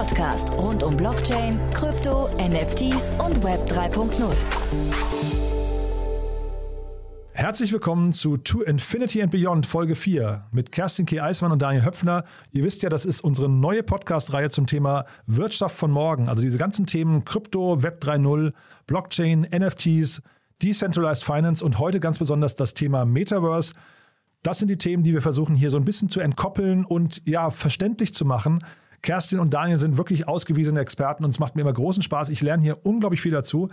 Podcast rund um Blockchain, Krypto, NFTs und Web 3.0. Herzlich willkommen zu To Infinity and Beyond Folge 4 mit Kerstin K. Eismann und Daniel Höpfner. Ihr wisst ja, das ist unsere neue Podcast-Reihe zum Thema Wirtschaft von morgen. Also diese ganzen Themen Krypto, Web 3.0, Blockchain, NFTs, Decentralized Finance und heute ganz besonders das Thema Metaverse. Das sind die Themen, die wir versuchen hier so ein bisschen zu entkoppeln und ja, verständlich zu machen. Kerstin und Daniel sind wirklich ausgewiesene Experten und es macht mir immer großen Spaß. Ich lerne hier unglaublich viel dazu.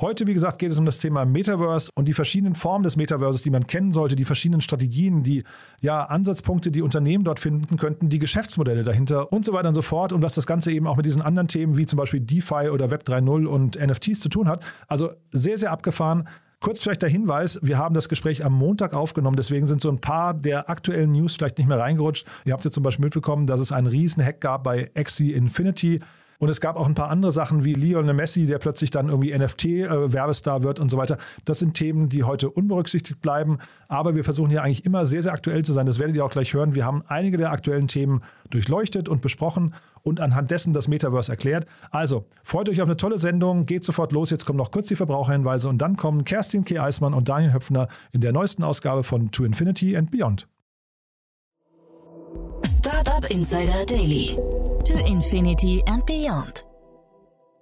Heute, wie gesagt, geht es um das Thema Metaverse und die verschiedenen Formen des Metaverses, die man kennen sollte, die verschiedenen Strategien, die ja, Ansatzpunkte, die Unternehmen dort finden könnten, die Geschäftsmodelle dahinter und so weiter und so fort und was das Ganze eben auch mit diesen anderen Themen wie zum Beispiel DeFi oder Web 3.0 und NFTs zu tun hat. Also sehr, sehr abgefahren. Kurz vielleicht der Hinweis, wir haben das Gespräch am Montag aufgenommen, deswegen sind so ein paar der aktuellen News vielleicht nicht mehr reingerutscht. Ihr habt es jetzt zum Beispiel mitbekommen, dass es einen riesen Hack gab bei Axie Infinity. Und es gab auch ein paar andere Sachen wie Lionel Messi, der plötzlich dann irgendwie NFT-Werbestar äh, wird und so weiter. Das sind Themen, die heute unberücksichtigt bleiben. Aber wir versuchen hier eigentlich immer sehr, sehr aktuell zu sein. Das werdet ihr auch gleich hören. Wir haben einige der aktuellen Themen durchleuchtet und besprochen und anhand dessen das Metaverse erklärt. Also, freut euch auf eine tolle Sendung. Geht sofort los. Jetzt kommen noch kurz die Verbraucherhinweise und dann kommen Kerstin K. Eismann und Daniel Höpfner in der neuesten Ausgabe von To Infinity and Beyond. Startup Insider Daily. To Infinity and Beyond.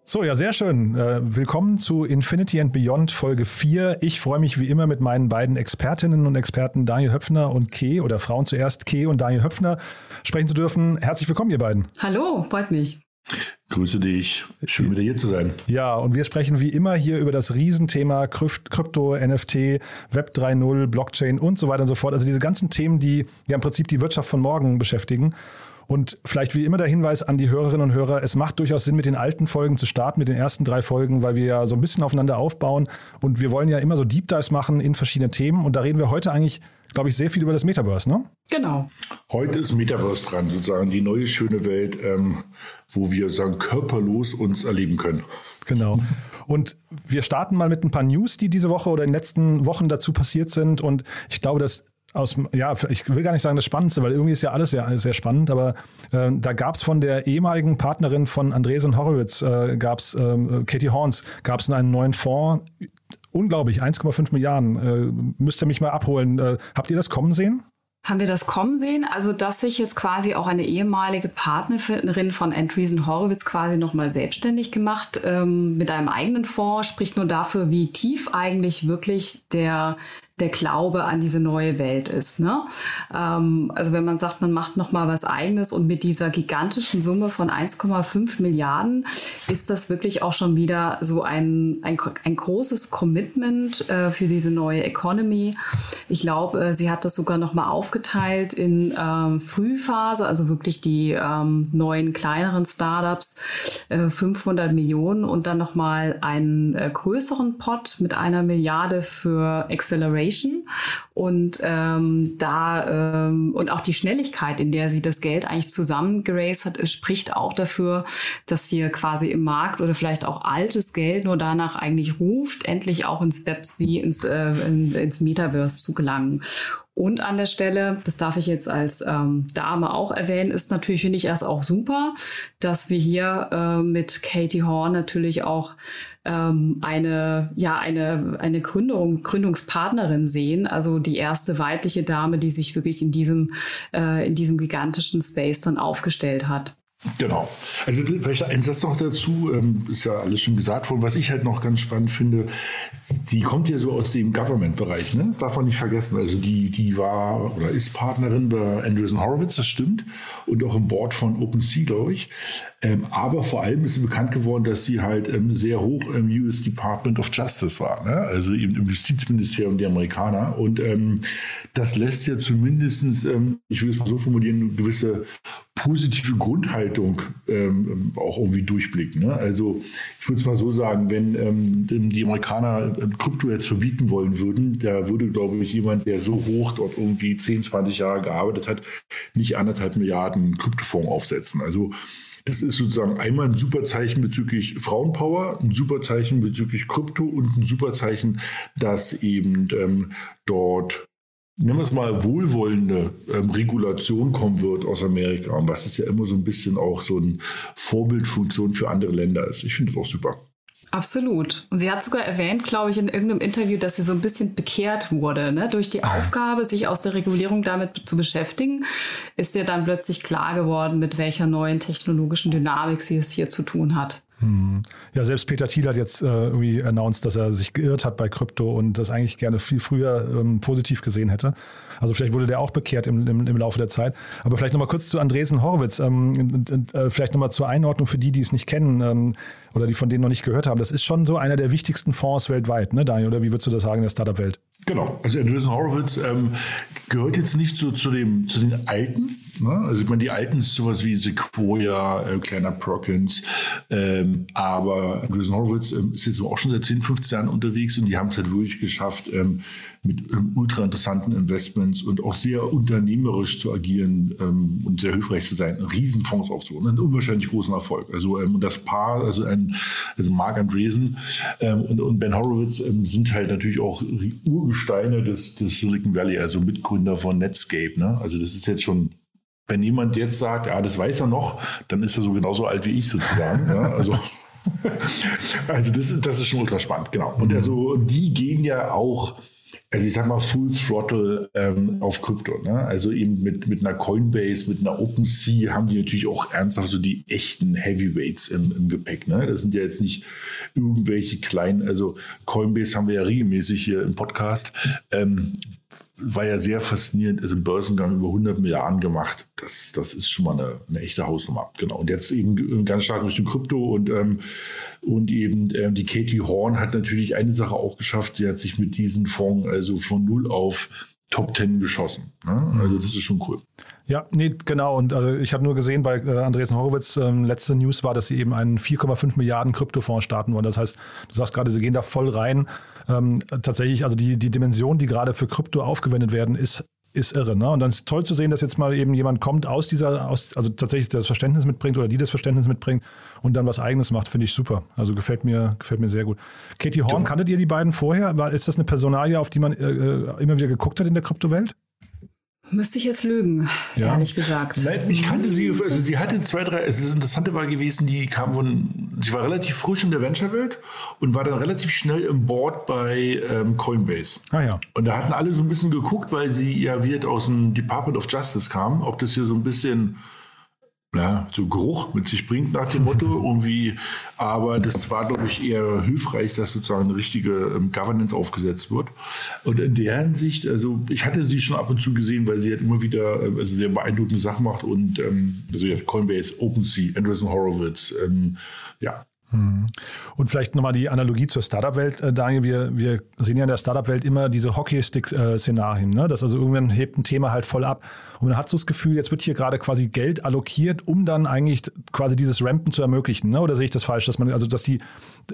So, ja, sehr schön. Äh, willkommen zu Infinity and Beyond Folge 4. Ich freue mich wie immer mit meinen beiden Expertinnen und Experten Daniel Höpfner und Ke oder Frauen zuerst Ke und Daniel Höpfner sprechen zu dürfen. Herzlich willkommen, ihr beiden. Hallo, freut mich. Grüße dich. Schön wieder hier zu sein. Ja, und wir sprechen wie immer hier über das Riesenthema Krypto, NFT, Web 3.0, Blockchain und so weiter und so fort. Also diese ganzen Themen, die ja im Prinzip die Wirtschaft von morgen beschäftigen. Und vielleicht wie immer der Hinweis an die Hörerinnen und Hörer, es macht durchaus Sinn, mit den alten Folgen zu starten, mit den ersten drei Folgen, weil wir ja so ein bisschen aufeinander aufbauen. Und wir wollen ja immer so Deep Dives machen in verschiedene Themen. Und da reden wir heute eigentlich, glaube ich, sehr viel über das Metaverse, ne? Genau. Heute ist Metaverse dran, sozusagen die neue schöne Welt, ähm, wo wir sagen, körperlos uns erleben können. Genau. Und wir starten mal mit ein paar News, die diese Woche oder in den letzten Wochen dazu passiert sind. Und ich glaube, dass aus, ja, ich will gar nicht sagen das Spannendste, weil irgendwie ist ja alles sehr, sehr spannend, aber äh, da gab es von der ehemaligen Partnerin von Andresen Horowitz, äh, gab es, äh, Katie Horns, gab es einen neuen Fonds, unglaublich, 1,5 Milliarden. Äh, müsst ihr mich mal abholen. Äh, habt ihr das kommen sehen? Haben wir das kommen sehen? Also, dass sich jetzt quasi auch eine ehemalige Partnerin von Andreessen Horowitz quasi nochmal selbstständig gemacht ähm, mit einem eigenen Fonds, spricht nur dafür, wie tief eigentlich wirklich der der Glaube an diese neue Welt ist. Ne? Ähm, also wenn man sagt, man macht noch mal was Eigenes und mit dieser gigantischen Summe von 1,5 Milliarden ist das wirklich auch schon wieder so ein, ein, ein großes Commitment äh, für diese neue Economy. Ich glaube, äh, sie hat das sogar noch mal aufgeteilt in ähm, Frühphase, also wirklich die ähm, neuen kleineren Startups, äh, 500 Millionen und dann noch mal einen äh, größeren Pot mit einer Milliarde für Acceleration Innovation und ähm, da ähm, und auch die Schnelligkeit, in der sie das Geld eigentlich zusammengeraced hat, spricht auch dafür, dass hier quasi im Markt oder vielleicht auch altes Geld nur danach eigentlich ruft, endlich auch ins Webs wie ins, äh, ins Metaverse zu gelangen. Und an der Stelle, das darf ich jetzt als ähm, Dame auch erwähnen, ist natürlich, finde ich erst auch super, dass wir hier äh, mit Katie Horn natürlich auch ähm, eine, ja, eine, eine Gründung, Gründungspartnerin sehen. Also die erste weibliche Dame, die sich wirklich in diesem, äh, in diesem gigantischen Space dann aufgestellt hat. Genau. Also vielleicht ein Satz noch dazu, ähm, ist ja alles schon gesagt worden. Was ich halt noch ganz spannend finde, die kommt ja so aus dem Government-Bereich, ne? Das darf man nicht vergessen. Also die, die war oder ist Partnerin bei Andreessen Horowitz, das stimmt, und auch im Board von OpenSea, glaube ich. Ähm, aber vor allem ist bekannt geworden, dass sie halt ähm, sehr hoch im US Department of Justice war, ne? also im, im Justizministerium der Amerikaner. Und das lässt ja zumindestens, ich will es mal so formulieren, eine gewisse positive Grundhaltung ähm, auch irgendwie durchblicken. Ne? Also ich würde es mal so sagen, wenn ähm, die Amerikaner ähm, Krypto jetzt verbieten wollen würden, da würde, glaube ich, jemand, der so hoch dort irgendwie 10, 20 Jahre gearbeitet hat, nicht anderthalb Milliarden Kryptofonds aufsetzen. Also das ist sozusagen einmal ein super Zeichen bezüglich Frauenpower, ein super Zeichen bezüglich Krypto und ein super Zeichen, dass eben ähm, dort nennen wir es mal, wohlwollende ähm, Regulation kommen wird aus Amerika. Und was ist ja immer so ein bisschen auch so eine Vorbildfunktion für andere Länder ist. Ich finde das auch super. Absolut. Und sie hat sogar erwähnt, glaube ich, in irgendeinem Interview, dass sie so ein bisschen bekehrt wurde. Ne? Durch die Aufgabe, sich aus der Regulierung damit zu beschäftigen, ist ihr dann plötzlich klar geworden, mit welcher neuen technologischen Dynamik sie es hier zu tun hat. Hm. Ja, selbst Peter Thiel hat jetzt äh, irgendwie announced, dass er sich geirrt hat bei Krypto und das eigentlich gerne viel früher ähm, positiv gesehen hätte. Also vielleicht wurde der auch bekehrt im, im, im Laufe der Zeit. Aber vielleicht nochmal kurz zu Andresen Horowitz. Ähm, äh, vielleicht nochmal zur Einordnung für die, die es nicht kennen ähm, oder die von denen noch nicht gehört haben. Das ist schon so einer der wichtigsten Fonds weltweit, ne, Daniel? Oder wie würdest du das sagen in der Startup-Welt? Genau, also Andreessen Horowitz ähm, gehört jetzt nicht so zu, dem, zu den Alten. Ne? Also ich meine, die Alten ist sowas wie Sequoia, äh, kleiner Perkins, ähm, aber Andreessen Horowitz ähm, ist jetzt auch schon seit 10, 15 Jahren unterwegs und die haben es halt wirklich geschafft, ähm, mit ähm, ultra interessanten Investments und auch sehr unternehmerisch zu agieren ähm, und sehr hilfreich zu sein, Riesenfonds aufzubauen, einen unwahrscheinlich großen Erfolg. Also ähm, das Paar, also ein, also Mark Andreessen und, und Ben Horowitz sind halt natürlich auch Ur Urgesteine des, des Silicon Valley, also Mitgründer von Netscape. Ne? Also das ist jetzt schon, wenn jemand jetzt sagt, ja, das weiß er noch, dann ist er so genauso alt wie ich sozusagen. ja? Also also das, das ist schon ultra spannend, genau. Und also die gehen ja auch also ich sag mal Full Throttle ähm, auf Krypto. Ne? Also eben mit, mit einer Coinbase, mit einer OpenSea haben die natürlich auch ernsthaft so die echten Heavyweights im, im Gepäck. Ne? Das sind ja jetzt nicht irgendwelche kleinen, also Coinbase haben wir ja regelmäßig hier im Podcast. Ähm, war ja sehr faszinierend, ist im Börsengang über 100 Milliarden gemacht. Das, das ist schon mal eine, eine echte Hausnummer. Genau. Und jetzt eben ganz stark Richtung Krypto und, ähm, und eben ähm, die Katie Horn hat natürlich eine Sache auch geschafft. Sie hat sich mit diesem Fonds also von null auf Top Ten geschossen. Ne? Also das ist schon cool. Ja, nee, genau. Und äh, ich habe nur gesehen bei äh, Andresen Horowitz, äh, letzte News war, dass sie eben einen 4,5 Milliarden Kryptofonds starten wollen. Das heißt, du sagst gerade, sie gehen da voll rein. Ähm, tatsächlich, also die, die Dimension, die gerade für Krypto aufgewendet werden, ist ist irre. Ne? Und dann ist toll zu sehen, dass jetzt mal eben jemand kommt aus dieser, aus, also tatsächlich das Verständnis mitbringt oder die das Verständnis mitbringt und dann was Eigenes macht, finde ich super. Also gefällt mir, gefällt mir sehr gut. Katie Horn, ja. kanntet ihr die beiden vorher? War, ist das eine Personalie, auf die man äh, äh immer wieder geguckt hat in der Kryptowelt? Müsste ich jetzt lügen, ja. ehrlich gesagt. Nein, ich kannte sie, also sie hatte zwei, drei, es ist das Interessante war gewesen, die kam von, sie war relativ frisch in der Venture-Welt und war dann relativ schnell im Board bei ähm, Coinbase. Ah ja. Und da hatten alle so ein bisschen geguckt, weil sie ja wieder aus dem Department of Justice kam, ob das hier so ein bisschen ja, so Geruch mit sich bringt nach dem Motto irgendwie. Aber das war, glaube ich, eher hilfreich, dass sozusagen eine richtige ähm, Governance aufgesetzt wird. Und in der Hinsicht, also ich hatte sie schon ab und zu gesehen, weil sie halt immer wieder ähm, also sehr beeindruckende Sachen macht und ähm, also ja, Coinbase, OpenSea, Andreessen Horowitz, ähm, ja. Und vielleicht nochmal die Analogie zur Startup-Welt, äh, Daniel. Wir, wir sehen ja in der Startup-Welt immer diese Hockeystick-Szenarien. Ne? Dass also irgendwann hebt ein Thema halt voll ab. Und man hat so das Gefühl, jetzt wird hier gerade quasi Geld allokiert, um dann eigentlich quasi dieses Rampen zu ermöglichen. Ne? Oder sehe ich das falsch? Dass man, also dass die,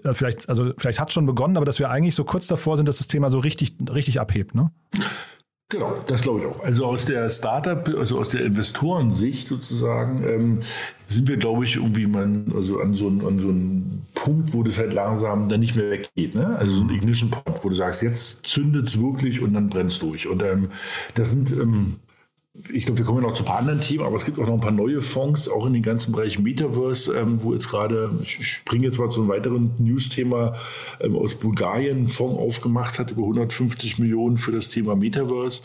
äh, vielleicht, also vielleicht hat es schon begonnen, aber dass wir eigentlich so kurz davor sind, dass das Thema so richtig, richtig abhebt. Ne? Genau, das glaube ich auch. Also aus der Startup, also aus der Investorensicht sozusagen, ähm, sind wir, glaube ich, irgendwie mal also an so, an so Punkt, wo das halt langsam dann nicht mehr weggeht. Ne? Also so ein Ignition Point, wo du sagst, jetzt zündet es wirklich und dann brennt es durch. Und ähm, das sind ähm, ich glaube, wir kommen ja noch zu ein paar anderen Themen, aber es gibt auch noch ein paar neue Fonds, auch in den ganzen Bereich Metaverse, ähm, wo jetzt gerade, ich springe jetzt mal zu einem weiteren News-Thema ähm, aus Bulgarien, einen Fonds aufgemacht hat, über 150 Millionen für das Thema Metaverse.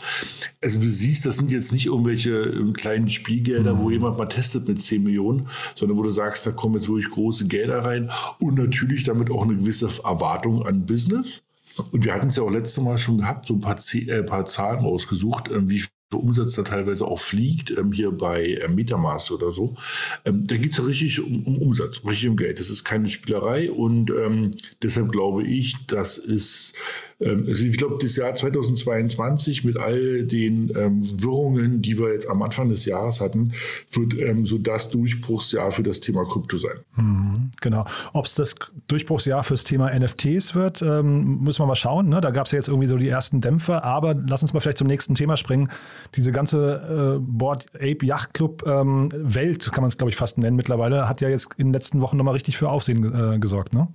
Also du siehst, das sind jetzt nicht irgendwelche ähm, kleinen Spielgelder, mhm. wo jemand mal testet mit 10 Millionen, sondern wo du sagst, da kommen jetzt wirklich große Gelder rein und natürlich damit auch eine gewisse Erwartung an Business. Und wir hatten es ja auch letztes Mal schon gehabt, so ein paar, Z äh, paar Zahlen ausgesucht, äh, wie Umsatz da teilweise auch fliegt, ähm, hier bei äh, Metamask oder so, ähm, da geht es ja richtig um, um, Umsatz, richtig um Geld. Das ist keine Spielerei und ähm, deshalb glaube ich, das ist also ich glaube, das Jahr 2022 mit all den ähm, Wirrungen, die wir jetzt am Anfang des Jahres hatten, wird ähm, so das Durchbruchsjahr für das Thema Krypto sein. Mhm, genau. Ob es das Durchbruchsjahr fürs Thema NFTs wird, ähm, müssen wir mal schauen. Ne? Da gab es ja jetzt irgendwie so die ersten Dämpfe, aber lass uns mal vielleicht zum nächsten Thema springen. Diese ganze äh, Board Ape Yacht Club ähm, Welt, kann man es glaube ich fast nennen mittlerweile, hat ja jetzt in den letzten Wochen nochmal richtig für Aufsehen äh, gesorgt, ne?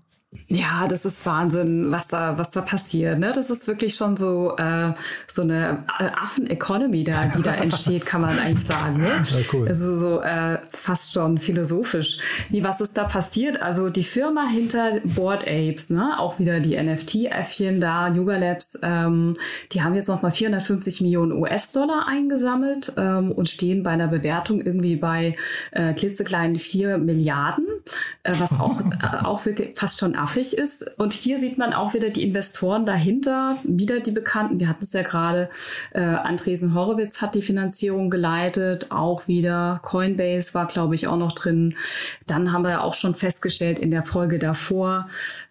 Ja, das ist Wahnsinn, was da, was da passiert. Ne? Das ist wirklich schon so, äh, so eine äh, Affen-Economy, da, die da entsteht, kann man eigentlich sagen. Ne? Ja, cool. Also so äh, fast schon philosophisch. Wie, was ist da passiert? Also die Firma hinter Board Apes, ne? auch wieder die NFT-Äffchen da, Yuga Labs, ähm, die haben jetzt nochmal 450 Millionen US-Dollar eingesammelt ähm, und stehen bei einer Bewertung irgendwie bei äh, klitzekleinen 4 Milliarden, äh, was auch, äh, auch wirklich fast schon affig ist. Und hier sieht man auch wieder die Investoren dahinter, wieder die Bekannten. Wir hatten es ja gerade, äh, Andresen Horowitz hat die Finanzierung geleitet, auch wieder Coinbase war, glaube ich, auch noch drin. Dann haben wir ja auch schon festgestellt in der Folge davor,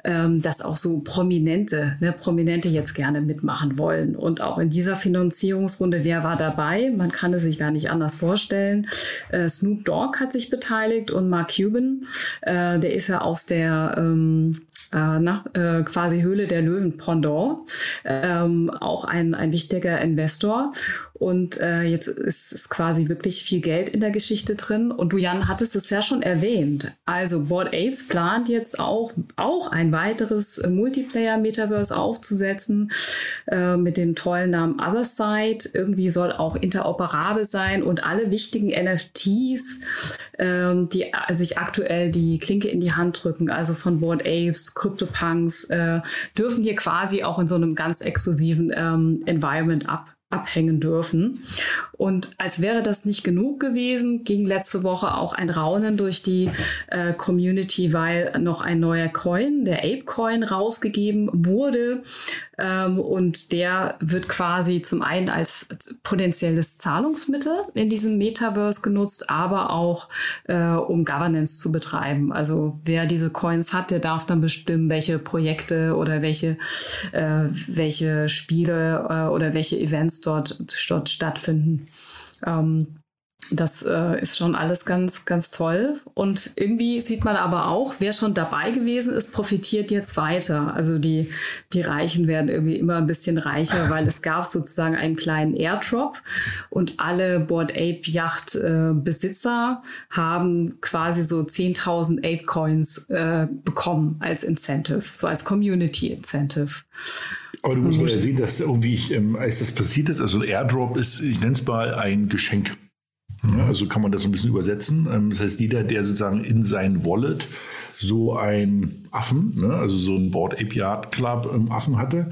ähm, dass auch so Prominente, ne, Prominente jetzt gerne mitmachen wollen. Und auch in dieser Finanzierungsrunde, wer war dabei? Man kann es sich gar nicht anders vorstellen. Äh, Snoop Dogg hat sich beteiligt und Mark Cuban, äh, der ist ja aus der ähm, äh, na, äh, quasi Höhle der Löwen Pendant, ähm, auch ein, ein wichtiger Investor. Und äh, jetzt ist, ist quasi wirklich viel Geld in der Geschichte drin. Und du, Jan, hattest es ja schon erwähnt. Also Board Apes plant jetzt auch, auch ein weiteres Multiplayer-Metaverse aufzusetzen äh, mit dem tollen Namen Otherside. Irgendwie soll auch interoperabel sein und alle wichtigen NFTs, ähm, die sich aktuell die Klinke in die Hand drücken, also von Board Apes, CryptoPunks, äh, dürfen hier quasi auch in so einem ganz exklusiven ähm, Environment ab abhängen dürfen. Und als wäre das nicht genug gewesen, ging letzte Woche auch ein Raunen durch die äh, Community, weil noch ein neuer Coin, der Ape Coin, rausgegeben wurde. Ähm, und der wird quasi zum einen als, potenzielles Zahlungsmittel in diesem Metaverse genutzt, aber auch äh, um Governance zu betreiben. Also wer diese Coins hat, der darf dann bestimmen, welche Projekte oder welche, äh, welche Spiele äh, oder welche Events dort, dort stattfinden. Ähm, das äh, ist schon alles ganz, ganz toll. Und irgendwie sieht man aber auch, wer schon dabei gewesen ist, profitiert jetzt weiter. Also die, die Reichen werden irgendwie immer ein bisschen reicher, weil es gab sozusagen einen kleinen Airdrop und alle Board Ape Yacht äh, Besitzer haben quasi so 10.000 Ape Coins äh, bekommen als Incentive, so als Community Incentive. Aber du musst mal ja sehen, dass irgendwie, ähm, als das passiert ist, also ein Airdrop ist, ich nenne es mal ein Geschenk. Ja, also kann man das so ein bisschen übersetzen. Ähm, das heißt, jeder, der sozusagen in sein Wallet so ein Affen, ne, also so ein Board Ape Yard Club ähm, Affen hatte,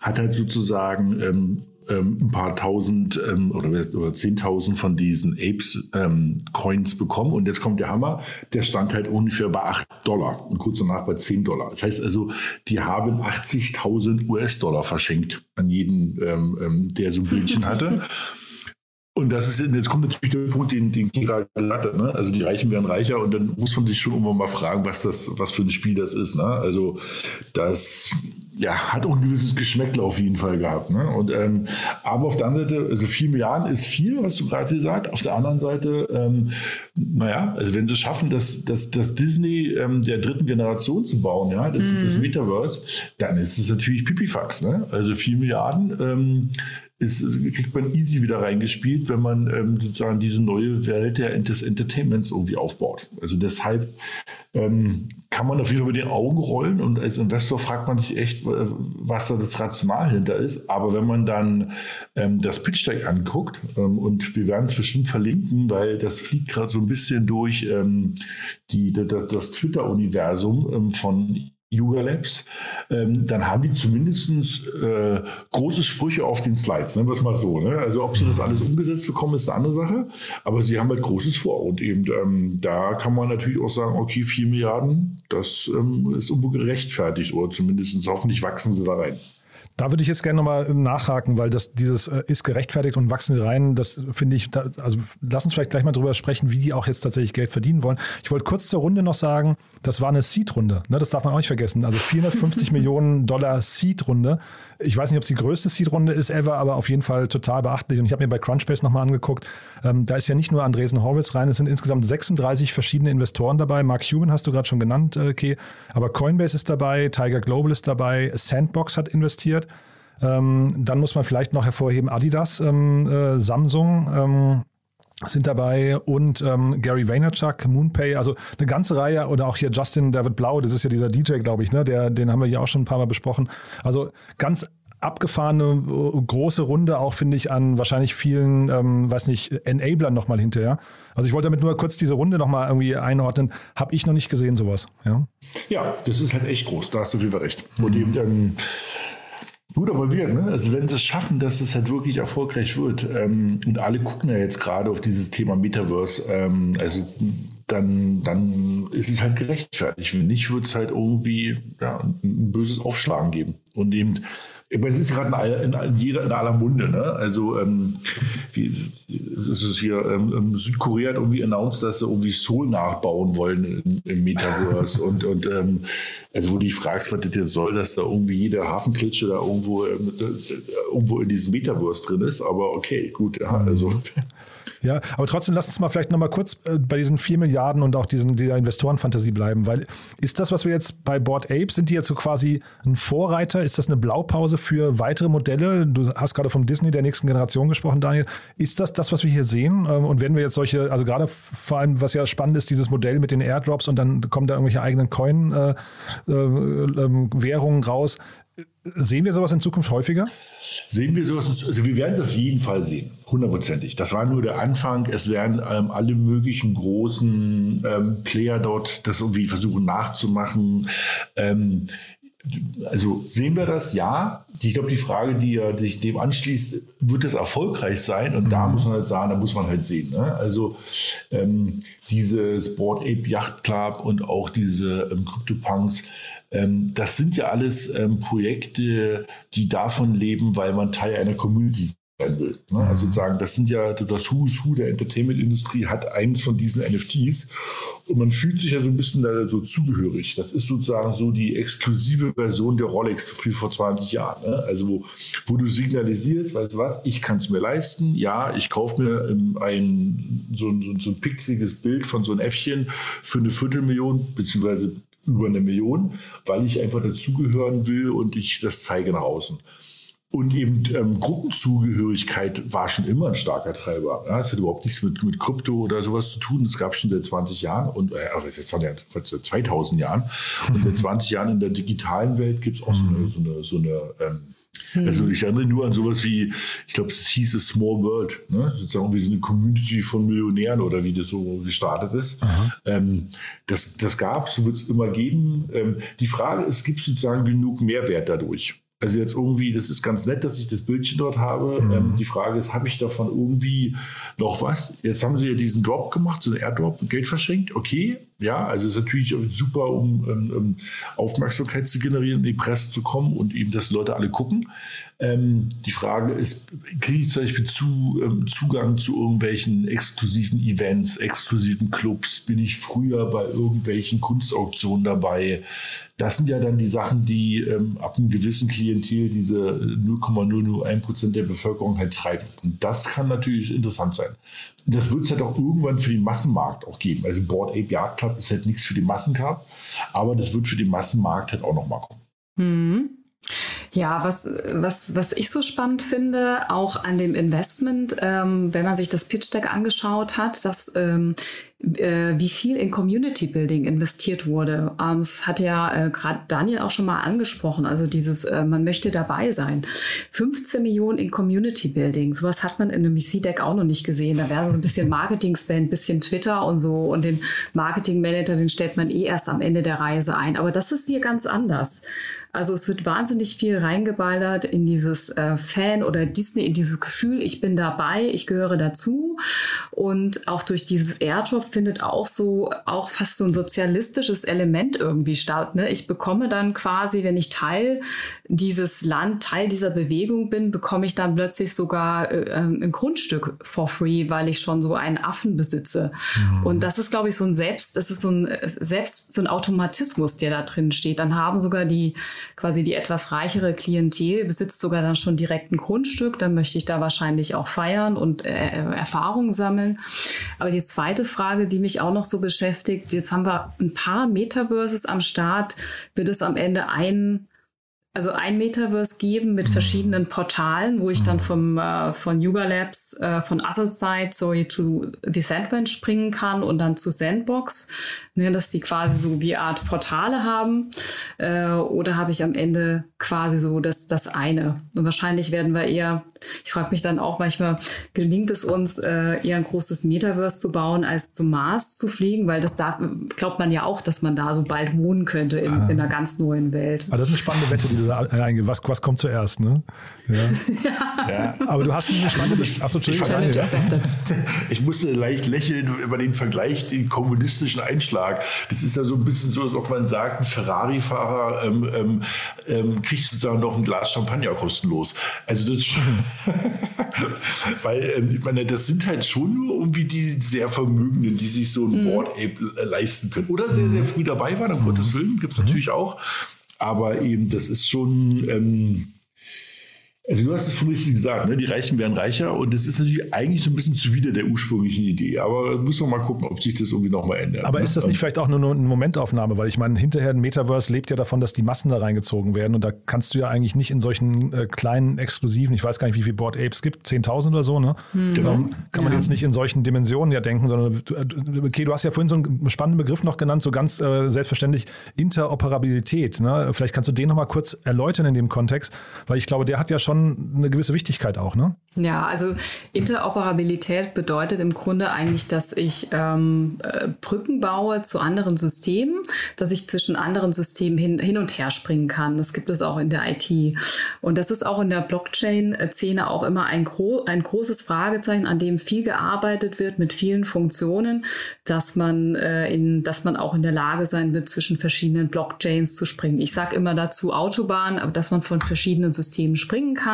hat halt sozusagen ähm, ähm, ein paar tausend ähm, oder, oder zehntausend von diesen Apes ähm, Coins bekommen. Und jetzt kommt der Hammer, der stand halt ungefähr bei 8 Dollar und kurz danach bei 10 Dollar. Das heißt also, die haben 80.000 US-Dollar verschenkt an jeden, der so ein Bildchen hatte. Und das ist, jetzt kommt natürlich der Punkt, den, den Kira gesagt hat, ne? Also die Reichen werden reicher und dann muss man sich schon irgendwann mal fragen, was das, was für ein Spiel das ist. Ne? Also das ja, hat auch ein gewisses Geschmäckle auf jeden Fall gehabt. Ne? Und, ähm, aber auf der anderen Seite, also vier Milliarden ist viel, was du gerade gesagt Auf der anderen Seite, ähm, naja, also wenn sie schaffen, das, das, das Disney ähm, der dritten Generation zu bauen, ja, das, mhm. das Metaverse, dann ist es natürlich Pipifax. Ne? Also vier Milliarden. Ähm, ist, kriegt man easy wieder reingespielt, wenn man ähm, sozusagen diese neue Welt der, des Entertainments irgendwie aufbaut. Also deshalb ähm, kann man auf jeden Fall mit den Augen rollen und als Investor fragt man sich echt, was da das Rational hinter ist. Aber wenn man dann ähm, das Pitch Deck anguckt ähm, und wir werden es bestimmt verlinken, weil das fliegt gerade so ein bisschen durch ähm, die, das, das Twitter-Universum ähm, von Yuga Labs, ähm, dann haben die zumindest äh, große Sprüche auf den Slides, nennen wir es mal so. Ne? Also ob sie das alles umgesetzt bekommen, ist eine andere Sache, aber sie haben halt Großes vor und eben ähm, da kann man natürlich auch sagen, okay, 4 Milliarden, das ähm, ist irgendwo gerechtfertigt oder zumindest hoffentlich wachsen sie da rein. Da würde ich jetzt gerne nochmal nachhaken, weil das dieses äh, ist gerechtfertigt und wachsende Reihen, das finde ich, da, also lass uns vielleicht gleich mal drüber sprechen, wie die auch jetzt tatsächlich Geld verdienen wollen. Ich wollte kurz zur Runde noch sagen, das war eine Seed-Runde, ne, das darf man auch nicht vergessen. Also 450 Millionen Dollar Seed-Runde. Ich weiß nicht, ob es die größte Seed-Runde ist ever, aber auf jeden Fall total beachtlich. Und ich habe mir bei Crunchbase nochmal angeguckt, ähm, da ist ja nicht nur Andresen Horwitz rein, es sind insgesamt 36 verschiedene Investoren dabei. Mark Human hast du gerade schon genannt, äh, Kay. Aber Coinbase ist dabei, Tiger Global ist dabei, Sandbox hat investiert. Ähm, dann muss man vielleicht noch hervorheben Adidas, ähm, äh, Samsung ähm, sind dabei und ähm, Gary Vaynerchuk, Moonpay, also eine ganze Reihe oder auch hier Justin David Blau, das ist ja dieser DJ, glaube ich, ne? Der, den haben wir hier auch schon ein paar Mal besprochen. Also ganz abgefahrene äh, große Runde auch, finde ich, an wahrscheinlich vielen, ähm, weiß nicht, Enablern nochmal hinterher. Also ich wollte damit nur kurz diese Runde nochmal irgendwie einordnen. Habe ich noch nicht gesehen, sowas. Ja? ja, das ist halt echt groß, da hast du viel recht. Und eben dann Gut, aber wir, ne? also wenn sie es schaffen, dass es halt wirklich erfolgreich wird ähm, und alle gucken ja jetzt gerade auf dieses Thema Metaverse, ähm, also dann, dann ist es halt gerechtfertigt. Wenn nicht, wird es halt irgendwie ja, ein böses Aufschlagen geben. Und eben ich meine, es ist gerade in, in, jeder, in aller Munde. Ne? Also, ähm, wie, es ist hier, ähm, ähm, Südkorea hat irgendwie announced, dass sie irgendwie Soul nachbauen wollen im, im Metaverse. und und ähm, also, wo du dich fragst, was das jetzt soll, dass da irgendwie jede Hafenklitsche da irgendwo, ähm, äh, irgendwo in diesem Metaverse drin ist. Aber okay, gut, ja, also. Ja, aber trotzdem lass uns mal vielleicht nochmal kurz äh, bei diesen 4 Milliarden und auch diesen, dieser Investorenfantasie bleiben, weil ist das, was wir jetzt bei Board Apes, sind die jetzt so quasi ein Vorreiter? Ist das eine Blaupause für weitere Modelle? Du hast gerade vom Disney der nächsten Generation gesprochen, Daniel. Ist das das, was wir hier sehen? Ähm, und wenn wir jetzt solche, also gerade vor allem, was ja spannend ist, dieses Modell mit den Airdrops und dann kommen da irgendwelche eigenen Coin-Währungen äh, äh, raus. Sehen wir sowas in Zukunft häufiger? Sehen wir sowas, also wir werden es auf jeden Fall sehen, hundertprozentig. Das war nur der Anfang. Es werden ähm, alle möglichen großen ähm, Player dort das irgendwie versuchen nachzumachen. Ähm, also sehen wir das? Ja. Ich glaube, die Frage, die sich dem anschließt, wird es erfolgreich sein? Und mhm. da muss man halt sagen, da muss man halt sehen. Ne? Also ähm, diese Sport Ape Yacht Club und auch diese ähm, CryptoPunks, ähm, das sind ja alles ähm, Projekte, die davon leben, weil man Teil einer Community sein will. Ne? Also mhm. sozusagen, das sind ja das Who's Who der Entertainment-Industrie hat eins von diesen NFTs und man fühlt sich ja so ein bisschen da so zugehörig. Das ist sozusagen so die exklusive Version der Rolex wie vor 20 Jahren. Ne? Also wo, wo du signalisierst, weißt du was, ich kann es mir leisten. Ja, ich kaufe mir ähm, ein so, so, so ein pixeliges Bild von so einem Äffchen für eine Viertelmillion beziehungsweise über eine Million, weil ich einfach dazugehören will und ich das zeige nach außen. Und eben ähm, Gruppenzugehörigkeit war schon immer ein starker Treiber. Ja, das hat überhaupt nichts mit, mit Krypto oder sowas zu tun. Das gab es schon seit 20 Jahren und äh, jetzt ja seit 2000 Jahren. Und seit 20 Jahren in der digitalen Welt gibt es auch so eine, so eine, so eine ähm, also ich erinnere nur an sowas wie, ich glaube, es hieß A Small World, ne? sozusagen wie so eine Community von Millionären oder wie das so gestartet ist. Ähm, das, das gab es, wird es immer geben. Ähm, die Frage ist, gibt es sozusagen genug Mehrwert dadurch? Also jetzt irgendwie, das ist ganz nett, dass ich das Bildchen dort habe. Mhm. Ähm, die Frage ist, habe ich davon irgendwie noch was? Jetzt haben sie ja diesen Drop gemacht, so einen Airdrop, Geld verschenkt. Okay, ja, also ist natürlich super, um ähm, Aufmerksamkeit zu generieren, in die Presse zu kommen und eben, dass Leute alle gucken. Ähm, die Frage ist, kriege ich zum Beispiel zu, ähm, Zugang zu irgendwelchen exklusiven Events, exklusiven Clubs? Bin ich früher bei irgendwelchen Kunstauktionen dabei? Das sind ja dann die Sachen, die ähm, ab einem gewissen Klientel diese 0,001 Prozent der Bevölkerung halt treiben. Und das kann natürlich interessant sein. Und das wird es halt auch irgendwann für den Massenmarkt auch geben. Also Board Ape Yard Club ist halt nichts für den Massenmarkt, aber das wird für den Massenmarkt halt auch nochmal kommen. Mhm. Ja, was, was, was ich so spannend finde, auch an dem Investment, ähm, wenn man sich das Pitch Deck angeschaut hat, dass ähm, äh, wie viel in Community Building investiert wurde. Ähm, das hat ja äh, gerade Daniel auch schon mal angesprochen. Also dieses, äh, man möchte dabei sein. 15 Millionen in Community Building. Sowas hat man in einem VC-Deck auch noch nicht gesehen. Da wäre so ein bisschen Marketing-Spend, bisschen Twitter und so. Und den Marketing-Manager, den stellt man eh erst am Ende der Reise ein. Aber das ist hier ganz anders. Also es wird wahnsinnig viel reingeballert in dieses äh, Fan oder Disney, in dieses Gefühl, ich bin dabei, ich gehöre dazu. Und auch durch dieses Airdrop findet auch so, auch fast so ein sozialistisches Element irgendwie statt. Ne? Ich bekomme dann quasi, wenn ich Teil dieses Land, Teil dieser Bewegung bin, bekomme ich dann plötzlich sogar äh, ähm, ein Grundstück for free, weil ich schon so einen Affen besitze. Mhm. Und das ist, glaube ich, so ein Selbst, das ist so ein, selbst so ein Automatismus, der da drin steht. Dann haben sogar die, quasi die etwas reichere Klientel besitzt sogar dann schon direkt ein Grundstück. Dann möchte ich da wahrscheinlich auch feiern und äh, Erfahrungen sammeln. Aber die zweite Frage, die mich auch noch so beschäftigt, jetzt haben wir ein paar Metaverses am Start. Wird es am Ende ein also ein Metaverse geben mit mhm. verschiedenen Portalen, wo ich dann mhm. vom, äh, von Yuga Labs, äh, von Other Side so zu Decentraland springen kann und dann zu Sandbox ne, dass die quasi so wie Art Portale haben. Äh, oder habe ich am Ende quasi so das, das eine? Und wahrscheinlich werden wir eher, ich frage mich dann auch manchmal, gelingt es uns, äh, eher ein großes Metaverse zu bauen, als zum Mars zu fliegen? Weil das da glaubt man ja auch, dass man da so bald wohnen könnte in, ah. in einer ganz neuen Welt. Aber das ist eine spannende Wette, die du da eingehst. Was, was kommt zuerst, ne? Ja. ja. Aber du hast eine spannende Achso, ich, ich musste leicht lächeln über den Vergleich, den kommunistischen Einschlag. Das ist ja so ein bisschen so, als ob man sagt, ein Ferrari-Fahrer ähm, ähm, ähm kriegt sozusagen noch ein Glas Champagner kostenlos. Also das weil ähm, ich meine, das sind halt schon nur irgendwie die sehr Vermögenden, die sich so ein mhm. Board Ape leisten können. Oder sehr, sehr früh dabei waren, um mhm. Gottes Willen, gibt es natürlich auch. Aber eben, das ist schon ähm, also du hast es vorhin richtig gesagt, ne? die Reichen werden reicher und das ist natürlich eigentlich so ein bisschen zuwider der ursprünglichen Idee. Aber muss man mal gucken, ob sich das irgendwie nochmal ändert. Aber ne? ist das nicht vielleicht auch nur eine Momentaufnahme? Weil ich meine, hinterher ein Metaverse lebt ja davon, dass die Massen da reingezogen werden und da kannst du ja eigentlich nicht in solchen äh, kleinen, exklusiven, ich weiß gar nicht, wie viele Board Apes gibt, 10.000 oder so, ne? Mhm. Genau. Kann man ja. jetzt nicht in solchen Dimensionen ja denken, sondern äh, okay, du hast ja vorhin so einen spannenden Begriff noch genannt, so ganz äh, selbstverständlich Interoperabilität. Ne? Vielleicht kannst du den nochmal kurz erläutern in dem Kontext, weil ich glaube, der hat ja schon eine gewisse Wichtigkeit auch, ne? Ja, also Interoperabilität bedeutet im Grunde eigentlich, dass ich ähm, äh, Brücken baue zu anderen Systemen, dass ich zwischen anderen Systemen hin, hin und her springen kann. Das gibt es auch in der IT. Und das ist auch in der Blockchain-Szene auch immer ein, gro ein großes Fragezeichen, an dem viel gearbeitet wird mit vielen Funktionen, dass man, äh, in, dass man auch in der Lage sein wird, zwischen verschiedenen Blockchains zu springen. Ich sage immer dazu Autobahn, aber dass man von verschiedenen Systemen springen kann.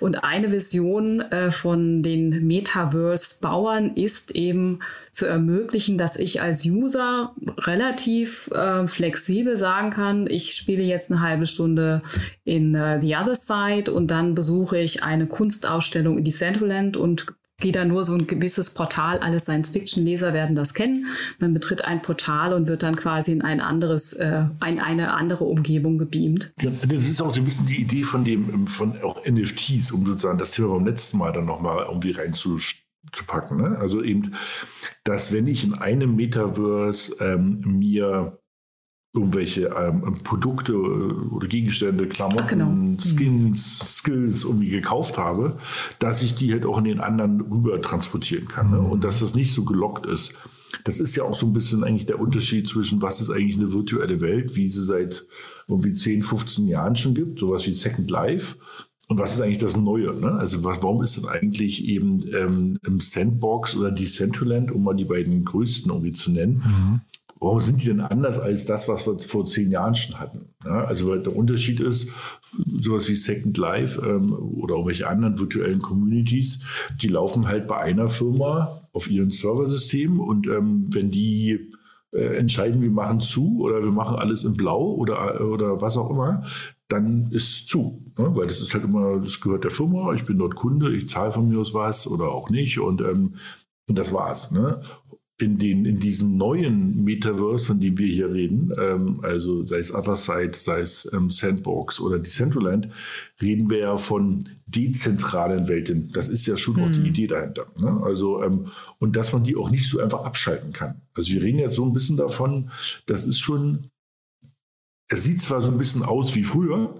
Und eine Vision äh, von den Metaverse-Bauern ist eben zu ermöglichen, dass ich als User relativ äh, flexibel sagen kann, ich spiele jetzt eine halbe Stunde in uh, The Other Side und dann besuche ich eine Kunstausstellung in Decentraland und gehe da nur so ein gewisses Portal. Alle Science-Fiction-Leser werden das kennen. Man betritt ein Portal und wird dann quasi in ein anderes, äh, in eine andere Umgebung gebeamt. Ja, das ist auch so ein bisschen die Idee von dem, von auch NFTs, um sozusagen das Thema beim letzten Mal dann nochmal irgendwie reinzupacken. Ne? Also eben, dass wenn ich in einem Metaverse ähm, mir irgendwelche ähm, Produkte äh, oder Gegenstände, Klamotten, genau. Mhm. Skins, Skills irgendwie gekauft habe, dass ich die halt auch in den anderen rüber transportieren kann. Ne? Und dass das nicht so gelockt ist. Das ist ja auch so ein bisschen eigentlich der Unterschied zwischen, was ist eigentlich eine virtuelle Welt, wie sie seit irgendwie 10, 15 Jahren schon gibt, sowas wie Second Life. Und was ist eigentlich das Neue? Ne? Also was, warum ist denn eigentlich eben ähm, im Sandbox oder Decentraland, um mal die beiden größten irgendwie zu nennen, mhm warum sind die denn anders als das, was wir vor zehn Jahren schon hatten? Ja, also der Unterschied ist, sowas wie Second Life ähm, oder irgendwelche anderen virtuellen Communities, die laufen halt bei einer Firma auf ihren Serversystemen und ähm, wenn die äh, entscheiden, wir machen zu oder wir machen alles in Blau oder, oder was auch immer, dann ist zu. Ne? Weil das ist halt immer, das gehört der Firma, ich bin dort Kunde, ich zahle von mir aus was oder auch nicht und ähm, und das war's. Ne? In, den, in diesem neuen Metaverse, von dem wir hier reden, ähm, also sei es Otherside, sei es ähm, Sandbox oder Decentraland, reden wir ja von dezentralen Welten. Das ist ja schon mhm. auch die hm. Idee dahinter. Ne? Also, ähm, und dass man die auch nicht so einfach abschalten kann. Also wir reden jetzt so ein bisschen davon, das ist schon, es sieht zwar so ein bisschen aus wie früher,